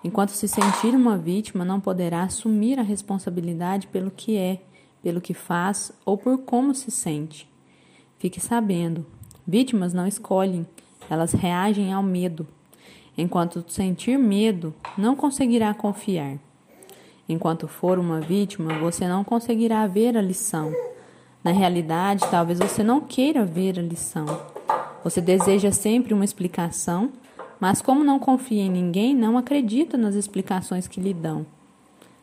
Enquanto se sentir uma vítima, não poderá assumir a responsabilidade pelo que é, pelo que faz ou por como se sente. Fique sabendo: vítimas não escolhem, elas reagem ao medo. Enquanto sentir medo, não conseguirá confiar. Enquanto for uma vítima, você não conseguirá ver a lição. Na realidade, talvez você não queira ver a lição. Você deseja sempre uma explicação, mas como não confia em ninguém, não acredita nas explicações que lhe dão.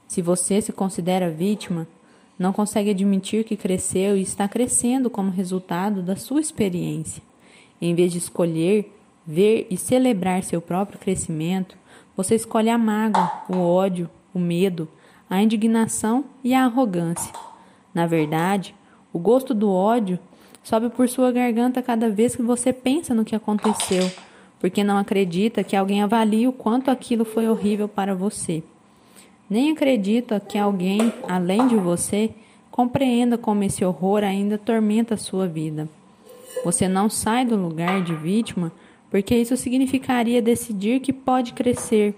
Se você se considera vítima, não consegue admitir que cresceu e está crescendo como resultado da sua experiência. Em vez de escolher, ver e celebrar seu próprio crescimento, você escolhe a mágoa, o ódio, o medo, a indignação e a arrogância. Na verdade, o gosto do ódio sobe por sua garganta cada vez que você pensa no que aconteceu, porque não acredita que alguém avalie o quanto aquilo foi horrível para você. Nem acredita que alguém, além de você, compreenda como esse horror ainda tormenta a sua vida. Você não sai do lugar de vítima porque isso significaria decidir que pode crescer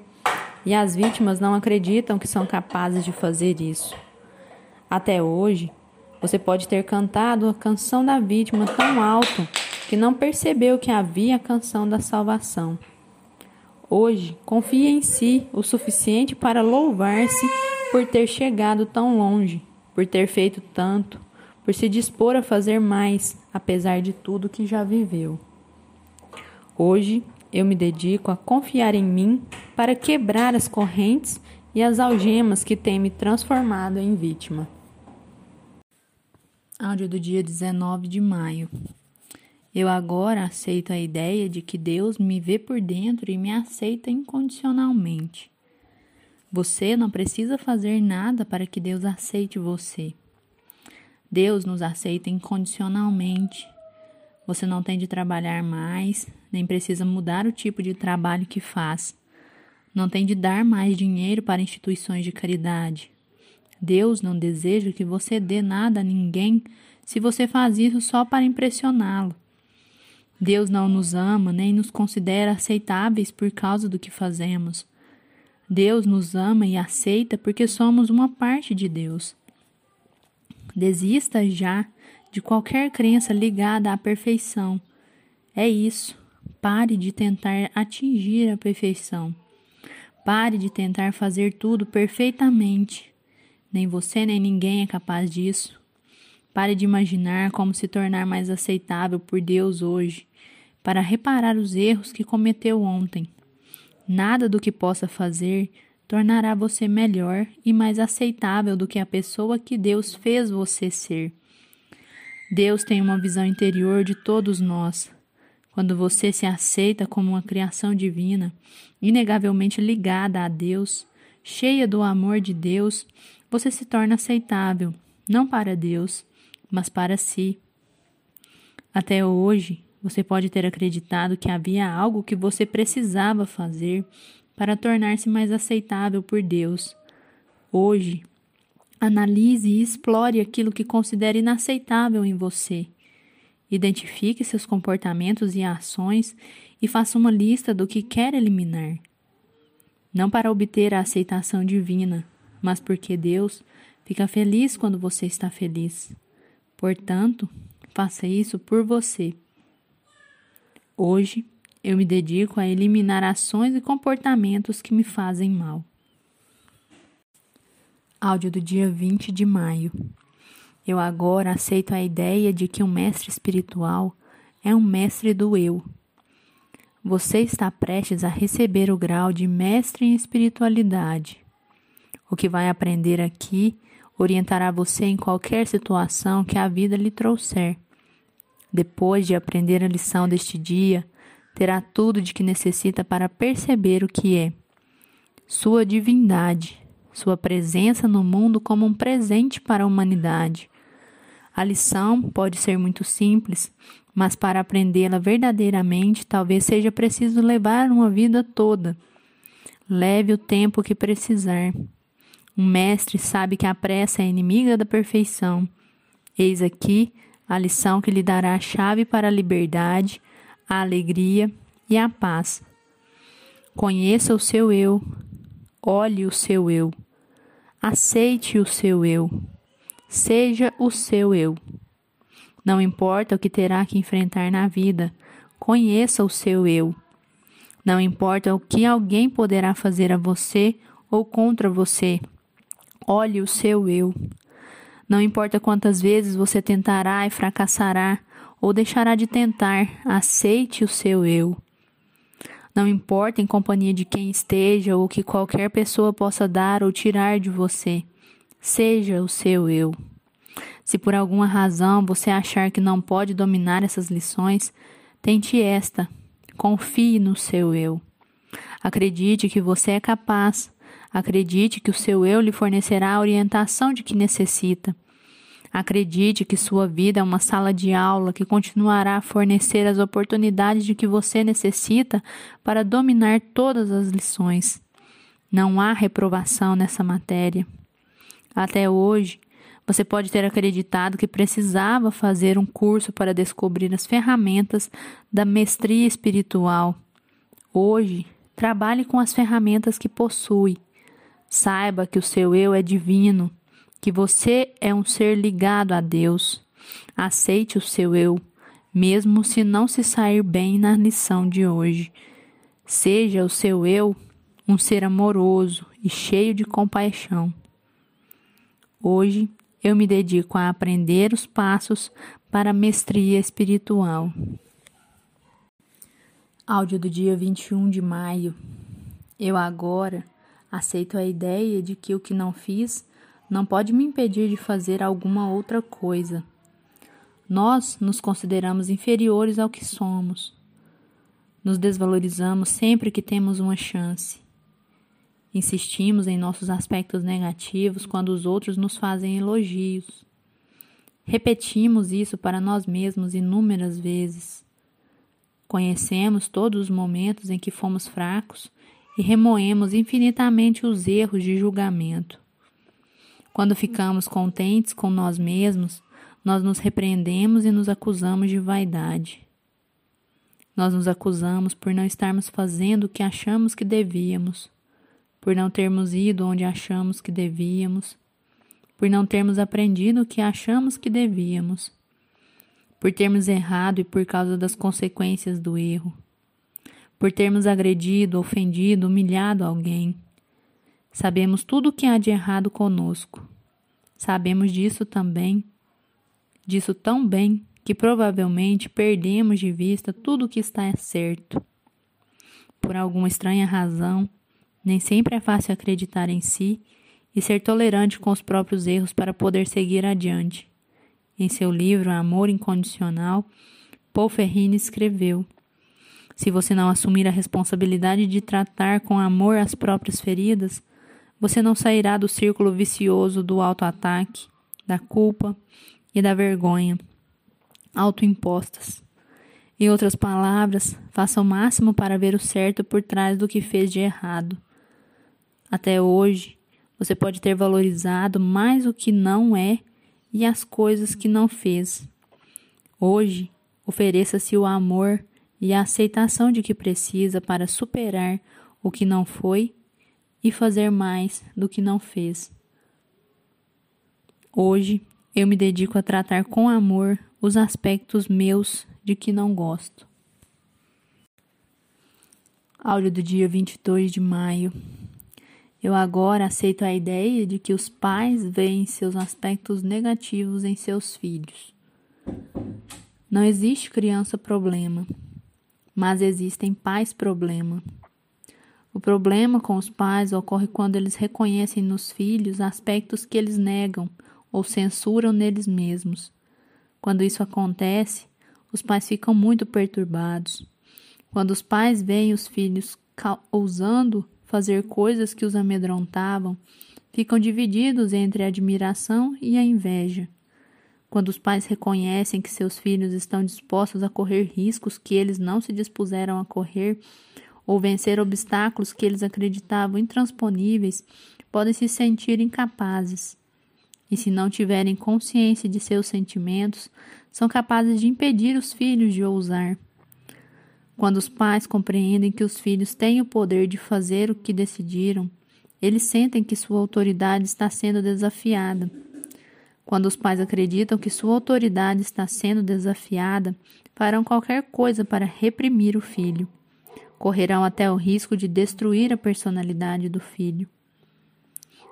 e as vítimas não acreditam que são capazes de fazer isso. Até hoje, você pode ter cantado a canção da vítima tão alto que não percebeu que havia a canção da salvação. Hoje, confie em si o suficiente para louvar-se por ter chegado tão longe, por ter feito tanto, por se dispor a fazer mais, apesar de tudo que já viveu. Hoje, eu me dedico a confiar em mim para quebrar as correntes e as algemas que têm me transformado em vítima. Áudio do dia 19 de maio. Eu agora aceito a ideia de que Deus me vê por dentro e me aceita incondicionalmente. Você não precisa fazer nada para que Deus aceite você. Deus nos aceita incondicionalmente você não tem de trabalhar mais, nem precisa mudar o tipo de trabalho que faz. Não tem de dar mais dinheiro para instituições de caridade. Deus não deseja que você dê nada a ninguém se você faz isso só para impressioná-lo. Deus não nos ama nem nos considera aceitáveis por causa do que fazemos. Deus nos ama e aceita porque somos uma parte de Deus. Desista já de qualquer crença ligada à perfeição. É isso. Pare de tentar atingir a perfeição. Pare de tentar fazer tudo perfeitamente. Nem você nem ninguém é capaz disso. Pare de imaginar como se tornar mais aceitável por Deus hoje, para reparar os erros que cometeu ontem. Nada do que possa fazer tornará você melhor e mais aceitável do que a pessoa que Deus fez você ser. Deus tem uma visão interior de todos nós. Quando você se aceita como uma criação divina, inegavelmente ligada a Deus, cheia do amor de Deus, você se torna aceitável, não para Deus, mas para si. Até hoje, você pode ter acreditado que havia algo que você precisava fazer para tornar-se mais aceitável por Deus. Hoje, analise e explore aquilo que considera inaceitável em você Identifique seus comportamentos e ações e faça uma lista do que quer eliminar. Não para obter a aceitação divina, mas porque Deus fica feliz quando você está feliz. Portanto, faça isso por você. Hoje, eu me dedico a eliminar ações e comportamentos que me fazem mal. Áudio do dia 20 de maio. Eu agora aceito a ideia de que um mestre espiritual é um mestre do eu. Você está prestes a receber o grau de mestre em espiritualidade. O que vai aprender aqui orientará você em qualquer situação que a vida lhe trouxer. Depois de aprender a lição deste dia, terá tudo de que necessita para perceber o que é sua divindade, sua presença no mundo como um presente para a humanidade, a lição pode ser muito simples, mas para aprendê-la verdadeiramente, talvez seja preciso levar uma vida toda. Leve o tempo que precisar. Um mestre sabe que a pressa é inimiga da perfeição. Eis aqui a lição que lhe dará a chave para a liberdade, a alegria e a paz. Conheça o seu eu, olhe o seu eu, aceite o seu eu. Seja o seu eu. Não importa o que terá que enfrentar na vida, conheça o seu eu. Não importa o que alguém poderá fazer a você ou contra você, olhe o seu eu. Não importa quantas vezes você tentará e fracassará ou deixará de tentar, aceite o seu eu. Não importa em companhia de quem esteja ou que qualquer pessoa possa dar ou tirar de você. Seja o seu eu. Se por alguma razão você achar que não pode dominar essas lições, tente esta. Confie no seu eu. Acredite que você é capaz. Acredite que o seu eu lhe fornecerá a orientação de que necessita. Acredite que sua vida é uma sala de aula que continuará a fornecer as oportunidades de que você necessita para dominar todas as lições. Não há reprovação nessa matéria. Até hoje, você pode ter acreditado que precisava fazer um curso para descobrir as ferramentas da mestria espiritual. Hoje, trabalhe com as ferramentas que possui. Saiba que o seu eu é divino, que você é um ser ligado a Deus. Aceite o seu eu, mesmo se não se sair bem na lição de hoje. Seja o seu eu um ser amoroso e cheio de compaixão. Hoje eu me dedico a aprender os passos para a mestria espiritual. Áudio do dia 21 de maio. Eu agora aceito a ideia de que o que não fiz não pode me impedir de fazer alguma outra coisa. Nós nos consideramos inferiores ao que somos. Nos desvalorizamos sempre que temos uma chance. Insistimos em nossos aspectos negativos quando os outros nos fazem elogios. Repetimos isso para nós mesmos inúmeras vezes. Conhecemos todos os momentos em que fomos fracos e remoemos infinitamente os erros de julgamento. Quando ficamos contentes com nós mesmos, nós nos repreendemos e nos acusamos de vaidade. Nós nos acusamos por não estarmos fazendo o que achamos que devíamos por não termos ido onde achamos que devíamos, por não termos aprendido o que achamos que devíamos, por termos errado e por causa das consequências do erro, por termos agredido, ofendido, humilhado alguém. Sabemos tudo o que há de errado conosco. Sabemos disso também, disso tão bem que provavelmente perdemos de vista tudo o que está certo. Por alguma estranha razão, nem sempre é fácil acreditar em si e ser tolerante com os próprios erros para poder seguir adiante. Em seu livro Amor Incondicional, Paul Ferrini escreveu: Se você não assumir a responsabilidade de tratar com amor as próprias feridas, você não sairá do círculo vicioso do auto-ataque, da culpa e da vergonha autoimpostas. Em outras palavras, faça o máximo para ver o certo por trás do que fez de errado. Até hoje, você pode ter valorizado mais o que não é e as coisas que não fez. Hoje, ofereça-se o amor e a aceitação de que precisa para superar o que não foi e fazer mais do que não fez. Hoje, eu me dedico a tratar com amor os aspectos meus de que não gosto. Áudio do dia 22 de maio. Eu agora aceito a ideia de que os pais veem seus aspectos negativos em seus filhos. Não existe criança problema, mas existem pais problema. O problema com os pais ocorre quando eles reconhecem nos filhos aspectos que eles negam ou censuram neles mesmos. Quando isso acontece, os pais ficam muito perturbados. Quando os pais veem os filhos ousando fazer coisas que os amedrontavam, ficam divididos entre a admiração e a inveja. Quando os pais reconhecem que seus filhos estão dispostos a correr riscos que eles não se dispuseram a correr, ou vencer obstáculos que eles acreditavam intransponíveis, podem se sentir incapazes. E se não tiverem consciência de seus sentimentos, são capazes de impedir os filhos de ousar. Quando os pais compreendem que os filhos têm o poder de fazer o que decidiram, eles sentem que sua autoridade está sendo desafiada. Quando os pais acreditam que sua autoridade está sendo desafiada, farão qualquer coisa para reprimir o filho. Correrão até o risco de destruir a personalidade do filho.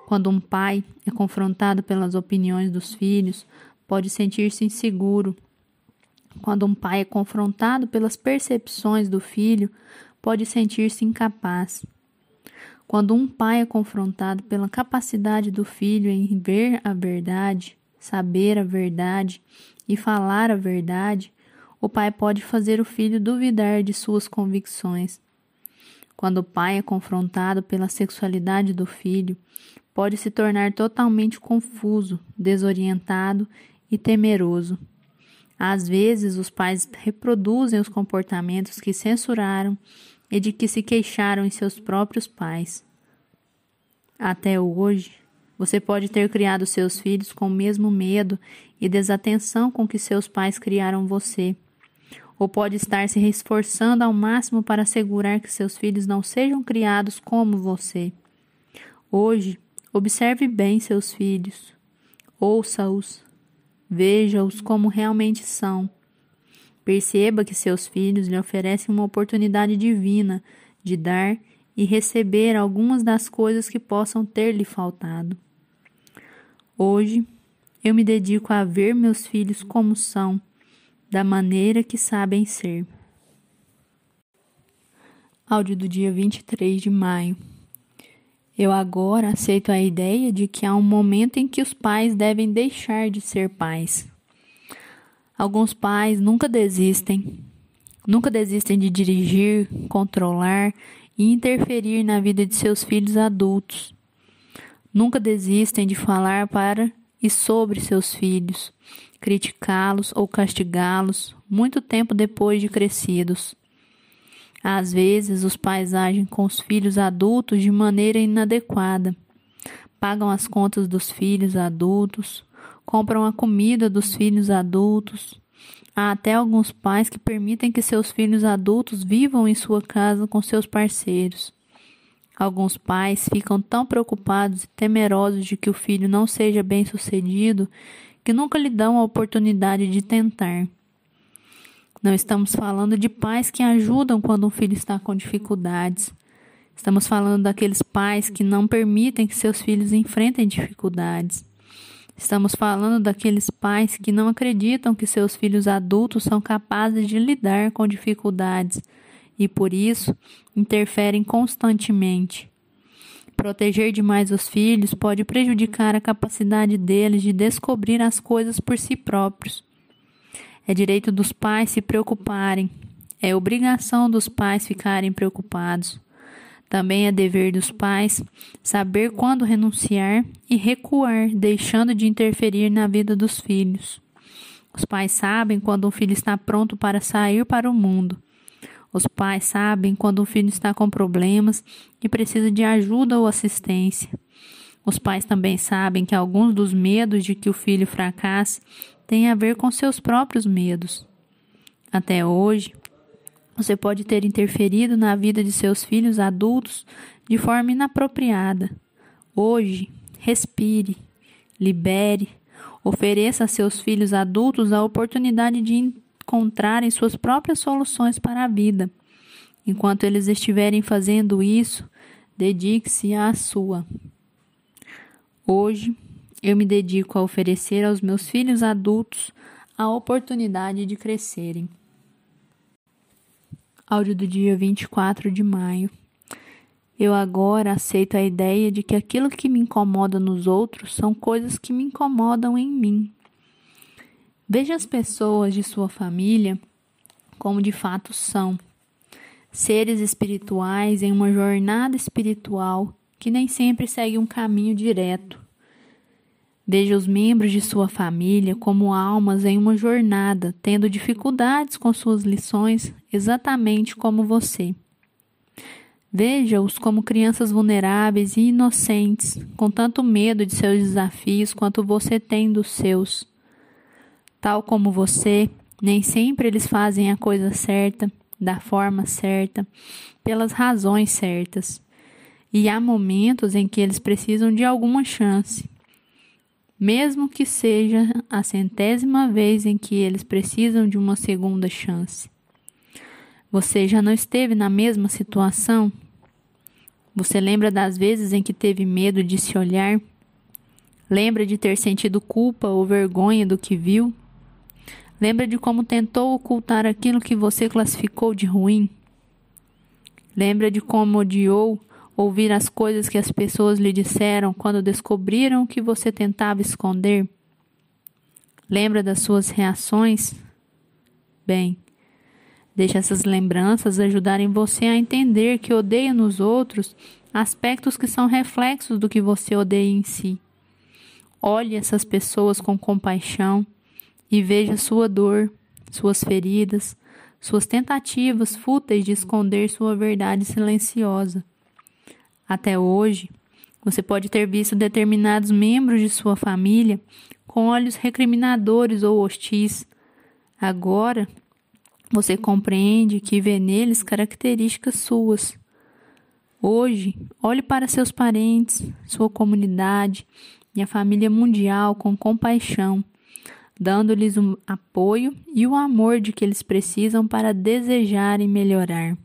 Quando um pai é confrontado pelas opiniões dos filhos, pode sentir-se inseguro quando um pai é confrontado pelas percepções do filho, pode sentir-se incapaz. Quando um pai é confrontado pela capacidade do filho em ver a verdade, saber a verdade e falar a verdade, o pai pode fazer o filho duvidar de suas convicções. Quando o pai é confrontado pela sexualidade do filho, pode se tornar totalmente confuso, desorientado e temeroso. Às vezes, os pais reproduzem os comportamentos que censuraram e de que se queixaram em seus próprios pais. Até hoje, você pode ter criado seus filhos com o mesmo medo e desatenção com que seus pais criaram você, ou pode estar se esforçando ao máximo para assegurar que seus filhos não sejam criados como você. Hoje, observe bem seus filhos, ouça-os, Veja-os como realmente são. Perceba que seus filhos lhe oferecem uma oportunidade divina de dar e receber algumas das coisas que possam ter lhe faltado. Hoje, eu me dedico a ver meus filhos como são, da maneira que sabem ser. Áudio do dia 23 de maio. Eu agora aceito a ideia de que há um momento em que os pais devem deixar de ser pais. Alguns pais nunca desistem, nunca desistem de dirigir, controlar e interferir na vida de seus filhos adultos. Nunca desistem de falar para e sobre seus filhos, criticá-los ou castigá-los muito tempo depois de crescidos. Às vezes, os pais agem com os filhos adultos de maneira inadequada. Pagam as contas dos filhos adultos, compram a comida dos filhos adultos. Há até alguns pais que permitem que seus filhos adultos vivam em sua casa com seus parceiros. Alguns pais ficam tão preocupados e temerosos de que o filho não seja bem-sucedido que nunca lhe dão a oportunidade de tentar. Não estamos falando de pais que ajudam quando um filho está com dificuldades. Estamos falando daqueles pais que não permitem que seus filhos enfrentem dificuldades. Estamos falando daqueles pais que não acreditam que seus filhos adultos são capazes de lidar com dificuldades e, por isso, interferem constantemente. Proteger demais os filhos pode prejudicar a capacidade deles de descobrir as coisas por si próprios. É direito dos pais se preocuparem. É obrigação dos pais ficarem preocupados. Também é dever dos pais saber quando renunciar e recuar, deixando de interferir na vida dos filhos. Os pais sabem quando um filho está pronto para sair para o mundo. Os pais sabem quando um filho está com problemas e precisa de ajuda ou assistência. Os pais também sabem que alguns dos medos de que o filho fracasse têm a ver com seus próprios medos. Até hoje, você pode ter interferido na vida de seus filhos adultos de forma inapropriada. Hoje, respire, libere, ofereça a seus filhos adultos a oportunidade de encontrarem suas próprias soluções para a vida. Enquanto eles estiverem fazendo isso, dedique-se à sua. Hoje, eu me dedico a oferecer aos meus filhos adultos a oportunidade de crescerem. Áudio do dia 24 de maio. Eu agora aceito a ideia de que aquilo que me incomoda nos outros são coisas que me incomodam em mim. Veja as pessoas de sua família como de fato são. Seres espirituais em uma jornada espiritual que nem sempre segue um caminho direto. Veja os membros de sua família como almas em uma jornada, tendo dificuldades com suas lições, exatamente como você. Veja-os como crianças vulneráveis e inocentes, com tanto medo de seus desafios quanto você tem dos seus. Tal como você, nem sempre eles fazem a coisa certa, da forma certa, pelas razões certas e há momentos em que eles precisam de alguma chance. Mesmo que seja a centésima vez em que eles precisam de uma segunda chance. Você já não esteve na mesma situação? Você lembra das vezes em que teve medo de se olhar? Lembra de ter sentido culpa ou vergonha do que viu? Lembra de como tentou ocultar aquilo que você classificou de ruim? Lembra de como odiou ouvir as coisas que as pessoas lhe disseram quando descobriram que você tentava esconder? Lembra das suas reações? Bem, deixe essas lembranças ajudarem você a entender que odeia nos outros aspectos que são reflexos do que você odeia em si. Olhe essas pessoas com compaixão e veja sua dor, suas feridas, suas tentativas fúteis de esconder sua verdade silenciosa. Até hoje, você pode ter visto determinados membros de sua família com olhos recriminadores ou hostis. Agora, você compreende que vê neles características suas. Hoje, olhe para seus parentes, sua comunidade e a família mundial com compaixão, dando-lhes o apoio e o amor de que eles precisam para desejarem melhorar.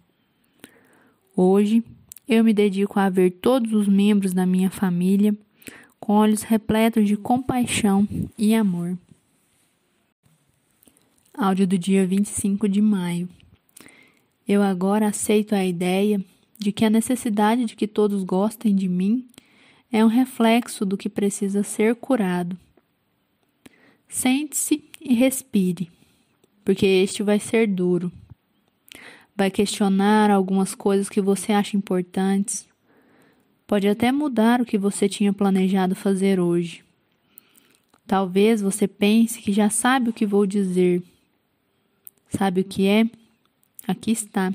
Hoje, eu me dedico a ver todos os membros da minha família com olhos repletos de compaixão e amor. Áudio do dia 25 de maio. Eu agora aceito a ideia de que a necessidade de que todos gostem de mim é um reflexo do que precisa ser curado. Sente-se e respire, porque este vai ser duro vai questionar algumas coisas que você acha importantes. Pode até mudar o que você tinha planejado fazer hoje. Talvez você pense que já sabe o que vou dizer. Sabe o que é? Aqui está.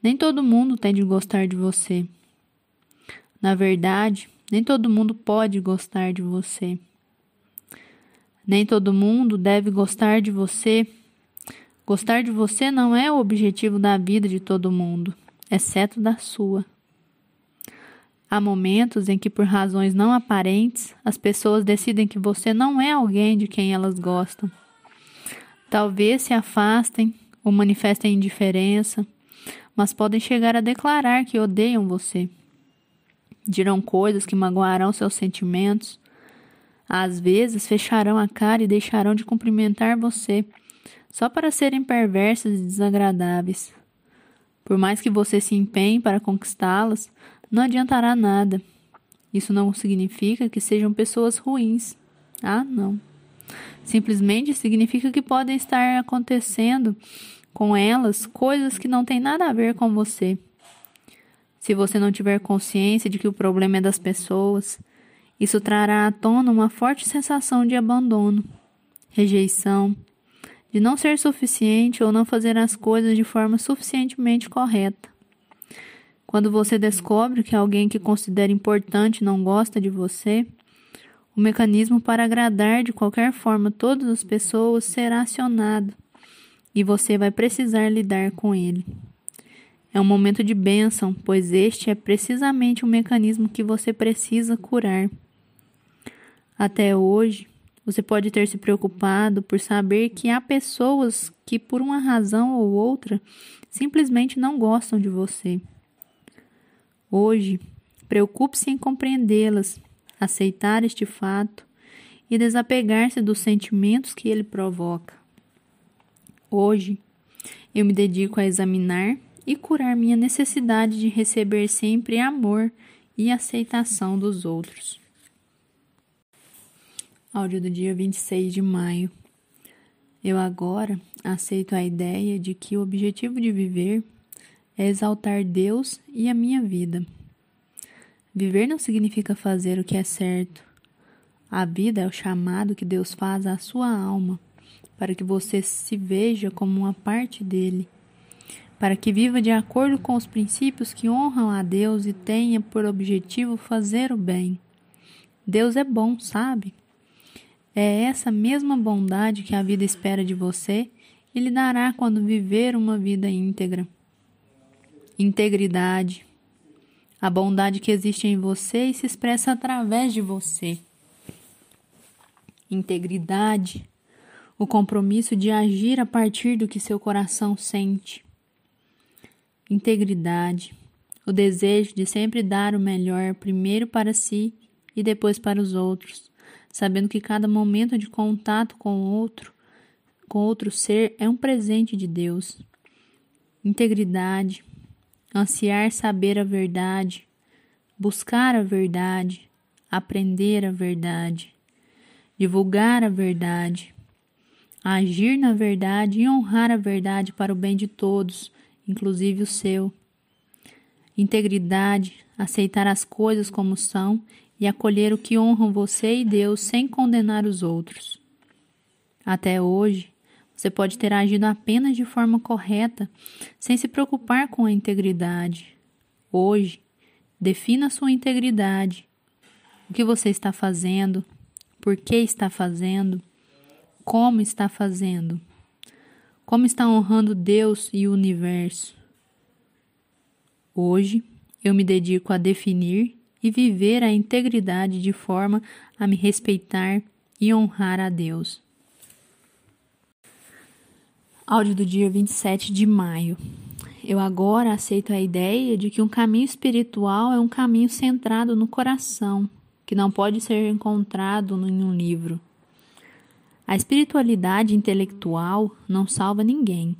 Nem todo mundo tem de gostar de você. Na verdade, nem todo mundo pode gostar de você. Nem todo mundo deve gostar de você Gostar de você não é o objetivo da vida de todo mundo, exceto da sua. Há momentos em que, por razões não aparentes, as pessoas decidem que você não é alguém de quem elas gostam. Talvez se afastem ou manifestem indiferença, mas podem chegar a declarar que odeiam você. Dirão coisas que magoarão seus sentimentos. Às vezes fecharão a cara e deixarão de cumprimentar você só para serem perversas e desagradáveis. Por mais que você se empenhe para conquistá-las, não adiantará nada. Isso não significa que sejam pessoas ruins. Ah, não. Simplesmente significa que podem estar acontecendo com elas coisas que não têm nada a ver com você. Se você não tiver consciência de que o problema é das pessoas, isso trará à tona uma forte sensação de abandono, rejeição, de não ser suficiente ou não fazer as coisas de forma suficientemente correta. Quando você descobre que alguém que considera importante não gosta de você, o mecanismo para agradar de qualquer forma todas as pessoas será acionado e você vai precisar lidar com ele. É um momento de bênção, pois este é precisamente o mecanismo que você precisa curar. Até hoje, você pode ter se preocupado por saber que há pessoas que, por uma razão ou outra, simplesmente não gostam de você. Hoje, preocupe-se em compreendê-las aceitar este fato e desapegar-se dos sentimentos que ele provoca. Hoje, eu me dedico a examinar e curar minha necessidade de receber sempre amor e aceitação dos outros. Áudio do dia 26 de maio. Eu agora aceito a ideia de que o objetivo de viver é exaltar Deus e a minha vida. Viver não significa fazer o que é certo. A vida é o chamado que Deus faz à sua alma, para que você se veja como uma parte dele, para que viva de acordo com os princípios que honram a Deus e tenha por objetivo fazer o bem. Deus é bom, sabe? É essa mesma bondade que a vida espera de você e lhe dará quando viver uma vida íntegra. Integridade, a bondade que existe em você e se expressa através de você. Integridade, o compromisso de agir a partir do que seu coração sente. Integridade, o desejo de sempre dar o melhor primeiro para si e depois para os outros, sabendo que cada momento de contato com outro, com outro ser é um presente de Deus. Integridade, ansiar saber a verdade, buscar a verdade, aprender a verdade, divulgar a verdade, agir na verdade e honrar a verdade para o bem de todos, inclusive o seu. Integridade, aceitar as coisas como são e acolher o que honram você e Deus sem condenar os outros. Até hoje, você pode ter agido apenas de forma correta, sem se preocupar com a integridade. Hoje, defina sua integridade. O que você está fazendo? Por que está fazendo? Como está fazendo? Como está honrando Deus e o universo? Hoje, eu me dedico a definir e viver a integridade de forma a me respeitar e honrar a Deus. Áudio do dia 27 de maio. Eu agora aceito a ideia de que um caminho espiritual é um caminho centrado no coração, que não pode ser encontrado em um livro. A espiritualidade intelectual não salva ninguém.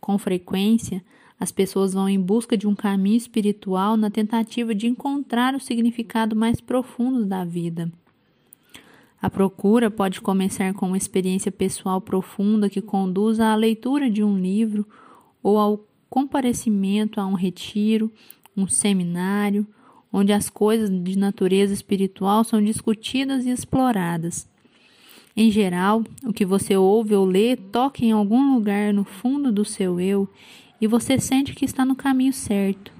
Com frequência, as pessoas vão em busca de um caminho espiritual na tentativa de encontrar o significado mais profundo da vida. A procura pode começar com uma experiência pessoal profunda que conduza à leitura de um livro ou ao comparecimento a um retiro, um seminário, onde as coisas de natureza espiritual são discutidas e exploradas. Em geral, o que você ouve ou lê toca em algum lugar no fundo do seu eu e você sente que está no caminho certo.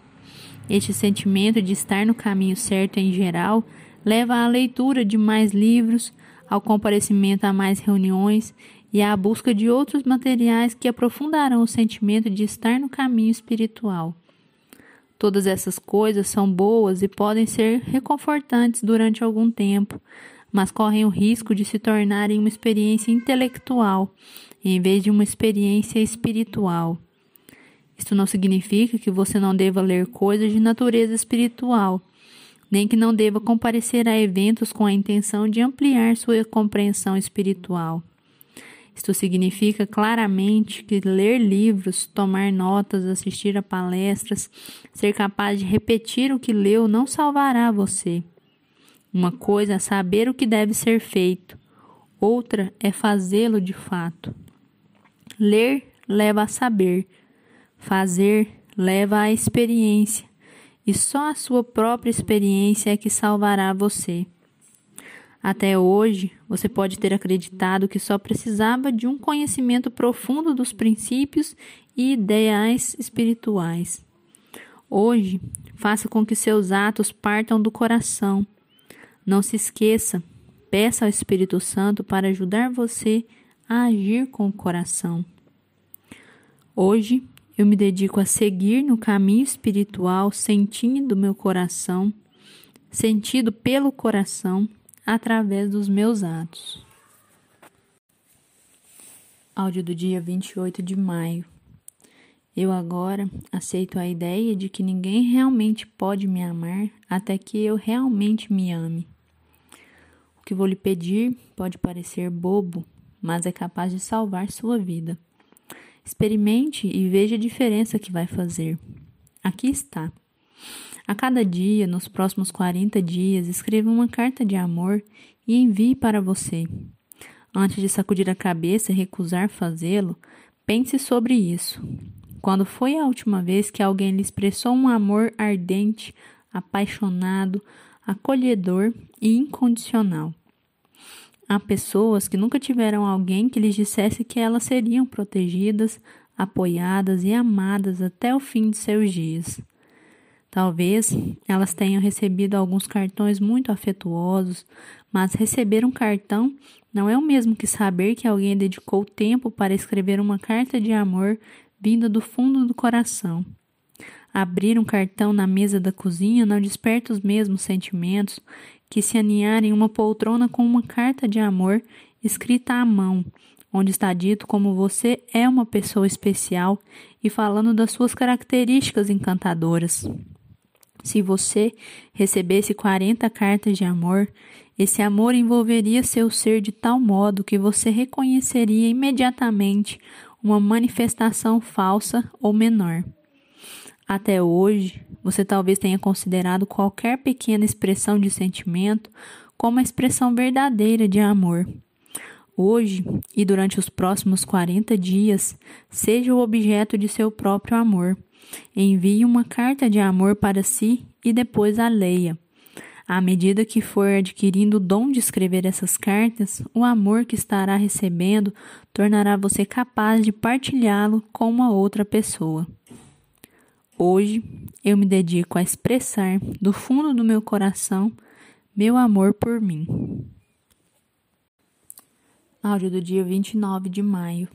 Este sentimento de estar no caminho certo em geral leva à leitura de mais livros, ao comparecimento a mais reuniões e à busca de outros materiais que aprofundarão o sentimento de estar no caminho espiritual. Todas essas coisas são boas e podem ser reconfortantes durante algum tempo, mas correm o risco de se tornarem uma experiência intelectual em vez de uma experiência espiritual. Isto não significa que você não deva ler coisas de natureza espiritual nem que não deva comparecer a eventos com a intenção de ampliar sua compreensão espiritual. Isto significa claramente que ler livros, tomar notas, assistir a palestras, ser capaz de repetir o que leu não salvará você. Uma coisa é saber o que deve ser feito, outra é fazê-lo de fato. Ler leva a saber, fazer leva à experiência, e só a sua própria experiência é que salvará você. Até hoje, você pode ter acreditado que só precisava de um conhecimento profundo dos princípios e ideais espirituais. Hoje, faça com que seus atos partam do coração. Não se esqueça, peça ao Espírito Santo para ajudar você a agir com o coração. Hoje, eu me dedico a seguir no caminho espiritual, sentindo meu coração, sentido pelo coração, através dos meus atos. Áudio do dia 28 de maio. Eu agora aceito a ideia de que ninguém realmente pode me amar até que eu realmente me ame. O que vou lhe pedir pode parecer bobo, mas é capaz de salvar sua vida. Experimente e veja a diferença que vai fazer. Aqui está. A cada dia, nos próximos 40 dias, escreva uma carta de amor e envie para você. Antes de sacudir a cabeça e recusar fazê-lo, pense sobre isso. Quando foi a última vez que alguém lhe expressou um amor ardente, apaixonado, acolhedor e incondicional? Há pessoas que nunca tiveram alguém que lhes dissesse que elas seriam protegidas, apoiadas e amadas até o fim de seus dias. Talvez elas tenham recebido alguns cartões muito afetuosos, mas receber um cartão não é o mesmo que saber que alguém dedicou tempo para escrever uma carta de amor vinda do fundo do coração. Abrir um cartão na mesa da cozinha não desperta os mesmos sentimentos que se aninhar em uma poltrona com uma carta de amor escrita à mão, onde está dito como você é uma pessoa especial e falando das suas características encantadoras. Se você recebesse 40 cartas de amor, esse amor envolveria seu ser de tal modo que você reconheceria imediatamente uma manifestação falsa ou menor. Até hoje, você talvez tenha considerado qualquer pequena expressão de sentimento como a expressão verdadeira de amor. Hoje e durante os próximos 40 dias, seja o objeto de seu próprio amor. Envie uma carta de amor para si e depois a leia. À medida que for adquirindo o dom de escrever essas cartas, o amor que estará recebendo tornará você capaz de partilhá-lo com uma outra pessoa. Hoje eu me dedico a expressar do fundo do meu coração meu amor por mim. Áudio do dia 29 de maio.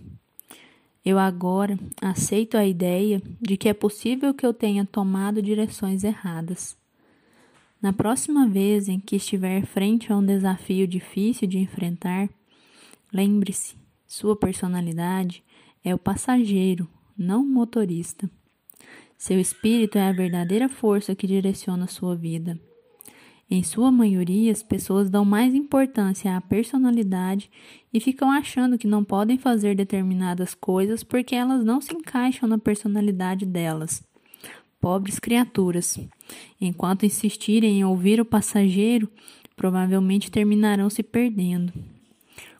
Eu agora aceito a ideia de que é possível que eu tenha tomado direções erradas. Na próxima vez em que estiver frente a um desafio difícil de enfrentar, lembre-se: sua personalidade é o passageiro, não o motorista. Seu espírito é a verdadeira força que direciona sua vida. Em sua maioria, as pessoas dão mais importância à personalidade e ficam achando que não podem fazer determinadas coisas porque elas não se encaixam na personalidade delas. Pobres criaturas. Enquanto insistirem em ouvir o passageiro, provavelmente terminarão se perdendo.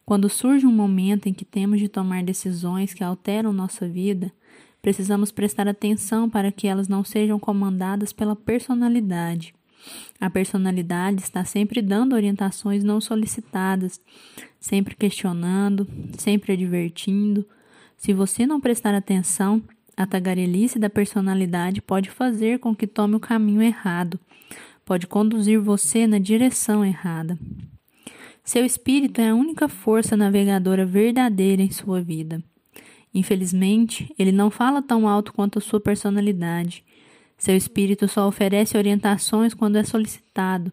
Quando surge um momento em que temos de tomar decisões que alteram nossa vida, Precisamos prestar atenção para que elas não sejam comandadas pela personalidade. A personalidade está sempre dando orientações não solicitadas, sempre questionando, sempre advertindo. Se você não prestar atenção, a tagarelice da personalidade pode fazer com que tome o caminho errado, pode conduzir você na direção errada. Seu espírito é a única força navegadora verdadeira em sua vida. Infelizmente, ele não fala tão alto quanto sua personalidade. Seu espírito só oferece orientações quando é solicitado.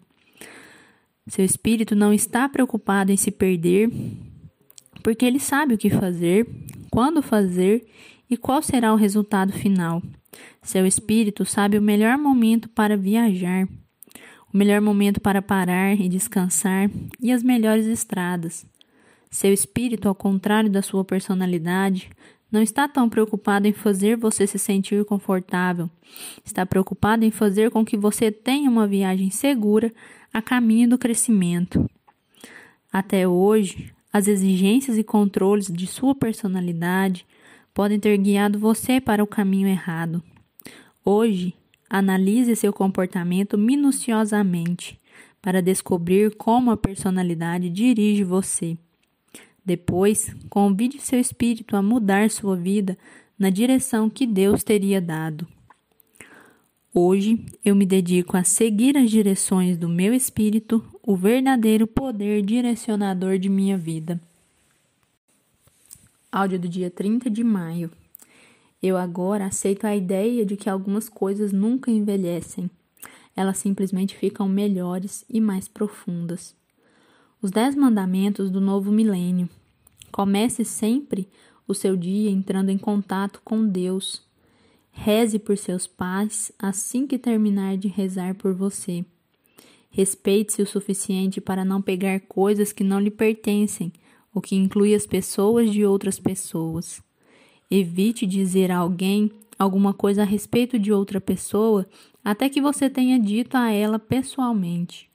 Seu espírito não está preocupado em se perder, porque ele sabe o que fazer, quando fazer e qual será o resultado final. Seu espírito sabe o melhor momento para viajar, o melhor momento para parar e descansar e as melhores estradas. Seu espírito, ao contrário da sua personalidade, não está tão preocupado em fazer você se sentir confortável. Está preocupado em fazer com que você tenha uma viagem segura a caminho do crescimento. Até hoje, as exigências e controles de sua personalidade podem ter guiado você para o caminho errado. Hoje, analise seu comportamento minuciosamente para descobrir como a personalidade dirige você. Depois, convide seu espírito a mudar sua vida na direção que Deus teria dado. Hoje eu me dedico a seguir as direções do meu espírito, o verdadeiro poder direcionador de minha vida. Áudio do dia 30 de maio. Eu agora aceito a ideia de que algumas coisas nunca envelhecem. Elas simplesmente ficam melhores e mais profundas. Os Dez Mandamentos do Novo Milênio. Comece sempre o seu dia entrando em contato com Deus Reze por seus pais assim que terminar de rezar por você. Respeite-se o suficiente para não pegar coisas que não lhe pertencem, o que inclui as pessoas de outras pessoas. Evite dizer a alguém alguma coisa a respeito de outra pessoa até que você tenha dito a ela pessoalmente.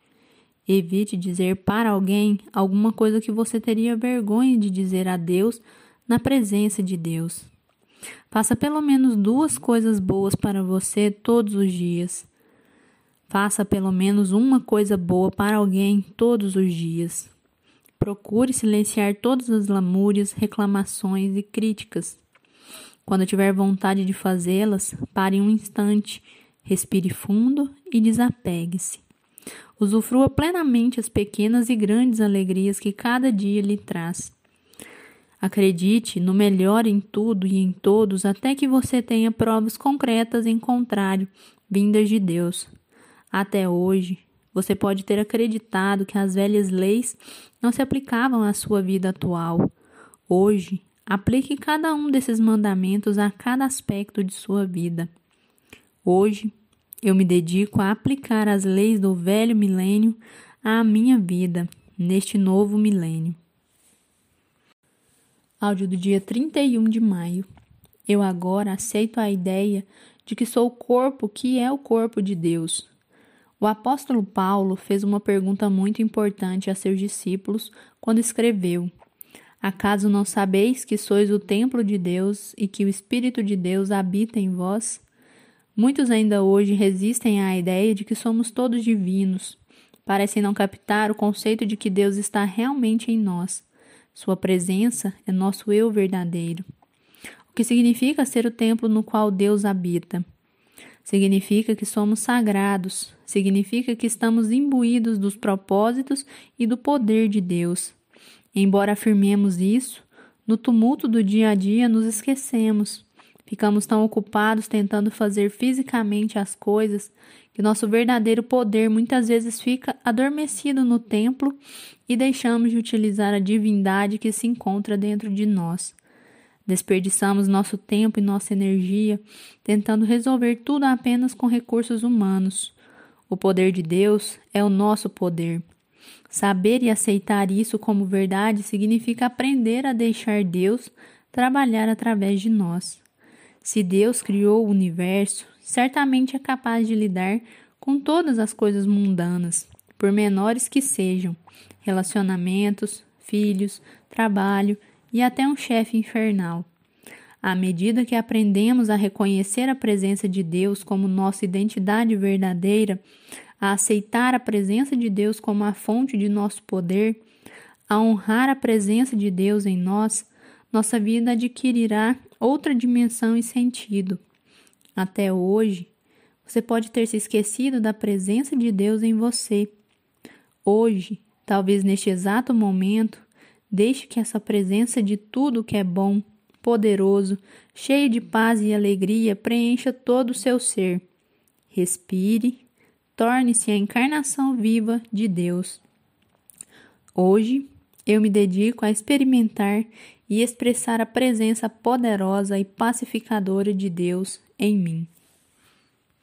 Evite dizer para alguém alguma coisa que você teria vergonha de dizer a Deus na presença de Deus. Faça pelo menos duas coisas boas para você todos os dias. Faça pelo menos uma coisa boa para alguém todos os dias. Procure silenciar todas as lamúrias, reclamações e críticas. Quando tiver vontade de fazê-las, pare um instante, respire fundo e desapegue-se. Usufrua plenamente as pequenas e grandes alegrias que cada dia lhe traz. Acredite no melhor em tudo e em todos até que você tenha provas concretas em contrário, vindas de Deus. Até hoje, você pode ter acreditado que as velhas leis não se aplicavam à sua vida atual. Hoje, aplique cada um desses mandamentos a cada aspecto de sua vida. Hoje, eu me dedico a aplicar as leis do velho milênio à minha vida, neste novo milênio. Áudio do dia 31 de maio. Eu agora aceito a ideia de que sou o corpo que é o corpo de Deus. O apóstolo Paulo fez uma pergunta muito importante a seus discípulos quando escreveu: Acaso não sabeis que sois o templo de Deus e que o Espírito de Deus habita em vós? Muitos ainda hoje resistem à ideia de que somos todos divinos. Parecem não captar o conceito de que Deus está realmente em nós. Sua presença é nosso eu verdadeiro. O que significa ser o templo no qual Deus habita? Significa que somos sagrados, significa que estamos imbuídos dos propósitos e do poder de Deus. Embora afirmemos isso, no tumulto do dia a dia nos esquecemos. Ficamos tão ocupados tentando fazer fisicamente as coisas que nosso verdadeiro poder muitas vezes fica adormecido no templo e deixamos de utilizar a divindade que se encontra dentro de nós. Desperdiçamos nosso tempo e nossa energia tentando resolver tudo apenas com recursos humanos. O poder de Deus é o nosso poder. Saber e aceitar isso como verdade significa aprender a deixar Deus trabalhar através de nós. Se Deus criou o universo, certamente é capaz de lidar com todas as coisas mundanas, por menores que sejam, relacionamentos, filhos, trabalho e até um chefe infernal. À medida que aprendemos a reconhecer a presença de Deus como nossa identidade verdadeira, a aceitar a presença de Deus como a fonte de nosso poder, a honrar a presença de Deus em nós, nossa vida adquirirá outra dimensão e sentido. Até hoje, você pode ter se esquecido da presença de Deus em você. Hoje, talvez neste exato momento, deixe que essa presença de tudo que é bom, poderoso, cheio de paz e alegria preencha todo o seu ser. Respire, torne-se a encarnação viva de Deus. Hoje, eu me dedico a experimentar e expressar a presença poderosa e pacificadora de Deus em mim.